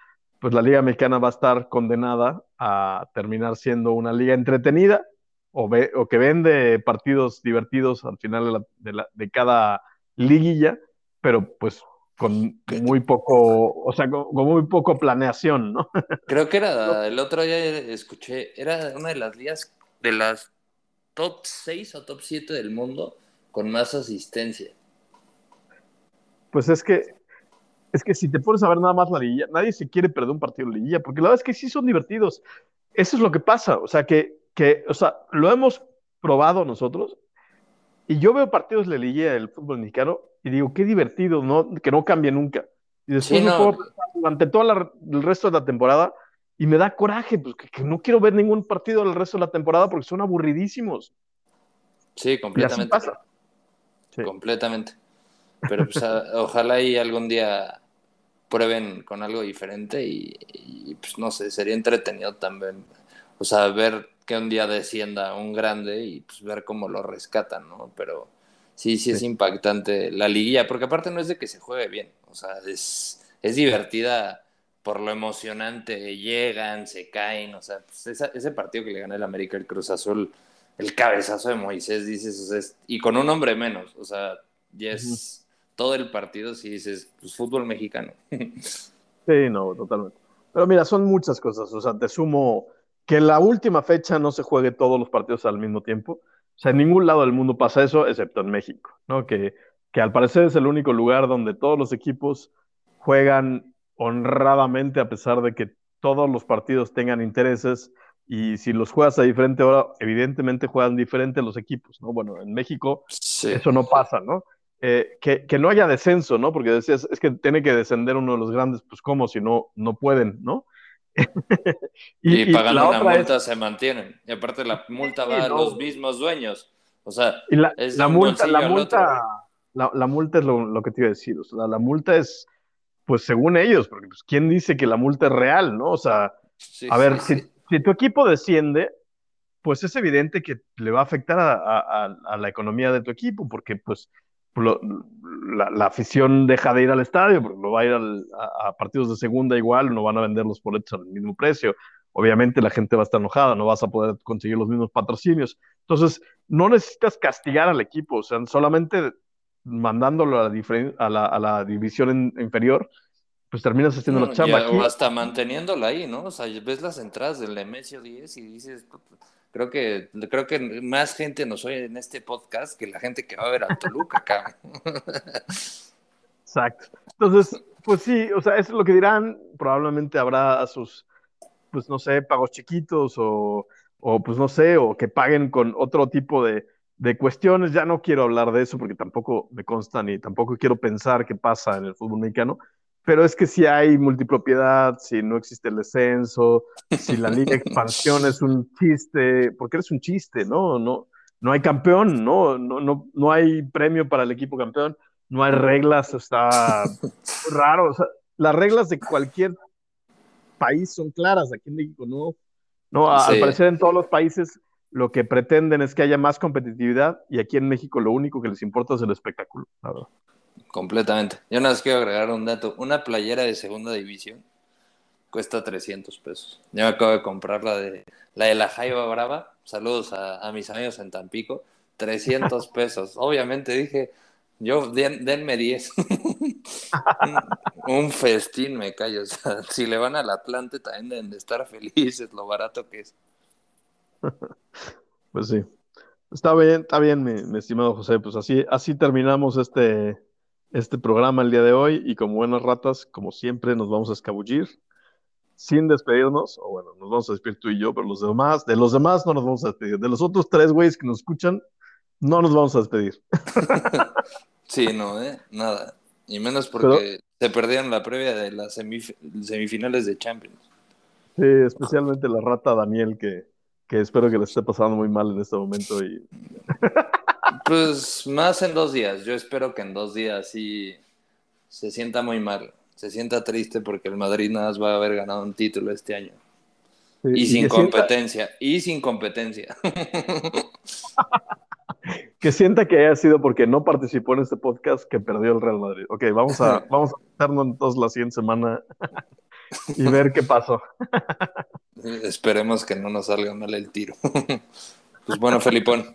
pues la Liga Mexicana va a estar condenada a terminar siendo una liga entretenida o, o que vende partidos divertidos al final de, de cada liguilla, pero pues con muy poco, o sea, con, muy poco planeación, ¿no? (laughs) Creo que era, el otro día escuché, era una de las ligas de las top 6 o top 7 del mundo con más asistencia. Pues es que, es que si te pones a ver nada más la liguilla, nadie se quiere perder un partido de liguilla, porque la verdad es que sí son divertidos. Eso es lo que pasa, o sea, que, que o sea, lo hemos probado nosotros, y yo veo partidos de la liguilla del fútbol mexicano y digo, qué divertido, ¿no? que no cambie nunca. Y después durante todo el resto de la temporada y me da coraje, pues que, no quiero ver ningún partido del resto de la temporada porque son aburridísimos. Sí, completamente. pasa. Completamente. Pero pues ojalá y algún día prueben con algo diferente y, y, pues no sé, sería entretenido también. O sea, ver que un día descienda un grande y pues ver cómo lo rescatan, ¿no? Pero sí, sí, es impactante la liguilla, porque aparte no es de que se juegue bien, o sea, es, es divertida por lo emocionante, llegan, se caen, o sea, pues ese partido que le gana el América, el Cruz Azul, el cabezazo de Moisés, dices, y con un hombre menos, o sea, ya es todo el partido, si dices, pues fútbol mexicano. (laughs) sí, no, totalmente. Pero mira, son muchas cosas, o sea, te sumo que la última fecha no se juegue todos los partidos al mismo tiempo. O sea, en ningún lado del mundo pasa eso, excepto en México, ¿no? Que, que al parecer es el único lugar donde todos los equipos juegan honradamente a pesar de que todos los partidos tengan intereses y si los juegas a diferente hora, evidentemente juegan diferente los equipos, ¿no? Bueno, en México eso no pasa, ¿no? Eh, que, que, no haya descenso, ¿no? Porque decías, es que tiene que descender uno de los grandes, pues ¿cómo? Si no, no pueden, ¿no? (laughs) y, pagando una multa se mantienen. Y aparte la multa va a los mismos dueños. O sea, la, la multa, la multa, la, multa es lo, que te iba a decir. O sea, la, multa es, pues según ellos, porque pues, ¿quién dice que la multa es real, no? O sea, a ver, si, si, tu equipo desciende, pues es evidente que le va a afectar a, a la economía de tu equipo, porque pues la, afición deja de ir al estadio, porque no va a ir a, partidos de segunda igual, no van a vender los boletos al mismo precio. Obviamente la gente va a estar enojada, no vas a poder conseguir los mismos patrocinios. Entonces, no necesitas castigar al equipo, o sea, solamente mandándolo a la, a la, división inferior, pues terminas haciendo la chamba. O hasta manteniéndola ahí, ¿no? O sea, ves las entradas del Nemesio 10 y dices, Creo que, creo que más gente nos oye en este podcast que la gente que va a ver a Toluca (laughs) acá. Exacto. Entonces, pues sí, o sea, eso es lo que dirán. Probablemente habrá sus, pues no sé, pagos chiquitos o, o pues no sé, o que paguen con otro tipo de, de cuestiones. Ya no quiero hablar de eso porque tampoco me consta ni tampoco quiero pensar qué pasa en el fútbol mexicano pero es que si hay multipropiedad, si no existe el descenso, si la liga de (laughs) expansión es un chiste, porque eres un chiste, ¿no? No, no hay campeón, ¿no? No, no, no hay premio para el equipo campeón, no hay reglas, está (laughs) raro. O sea, las reglas de cualquier país son claras, aquí en México no. No, al parecer en todos los países lo que pretenden es que haya más competitividad y aquí en México lo único que les importa es el espectáculo, la verdad. Completamente. Yo nada más quiero agregar un dato. Una playera de segunda división cuesta 300 pesos. Yo me acabo de comprar la de la, de la Jaiba Brava. Saludos a, mis amigos en Tampico. 300 (laughs) pesos. Obviamente dije, yo denme 10. (laughs) un, festín me callo. O sea, si le van al Atlante también deben de estar felices lo barato que es. (laughs) Pues sí. Está bien, está bien, mi, mi estimado José. Pues así, así terminamos este, este programa el día de hoy y como buenas ratas, como siempre, nos vamos a escabullir sin despedirnos, o bueno, nos vamos a despedir tú y yo, pero los demás, de los demás no nos vamos a despedir. De los otros tres güeyes que nos escuchan, no nos vamos a despedir. (laughs) sí, no, ¿eh? Nada. Y menos porque se perdieron la previa de las semifinales de Champions. Sí, especialmente la rata Daniel, que, que espero que le esté pasando muy mal en este momento y... (laughs) Pues más en dos días. Yo espero que en dos días sí se sienta muy mal. se sienta triste porque el Madrid nada más va a haber ganado un título este año. Sí, Y sin sienta- competencia, y sin competencia. (laughs) que sienta que haya sido porque no participó en este podcast que perdió el Real Madrid. Ok, vamos a, (laughs) vamos a entonces la siguiente semana (laughs) y ver qué pasó. Esperemos que no nos salga mal el tiro. pues bueno, Felipón,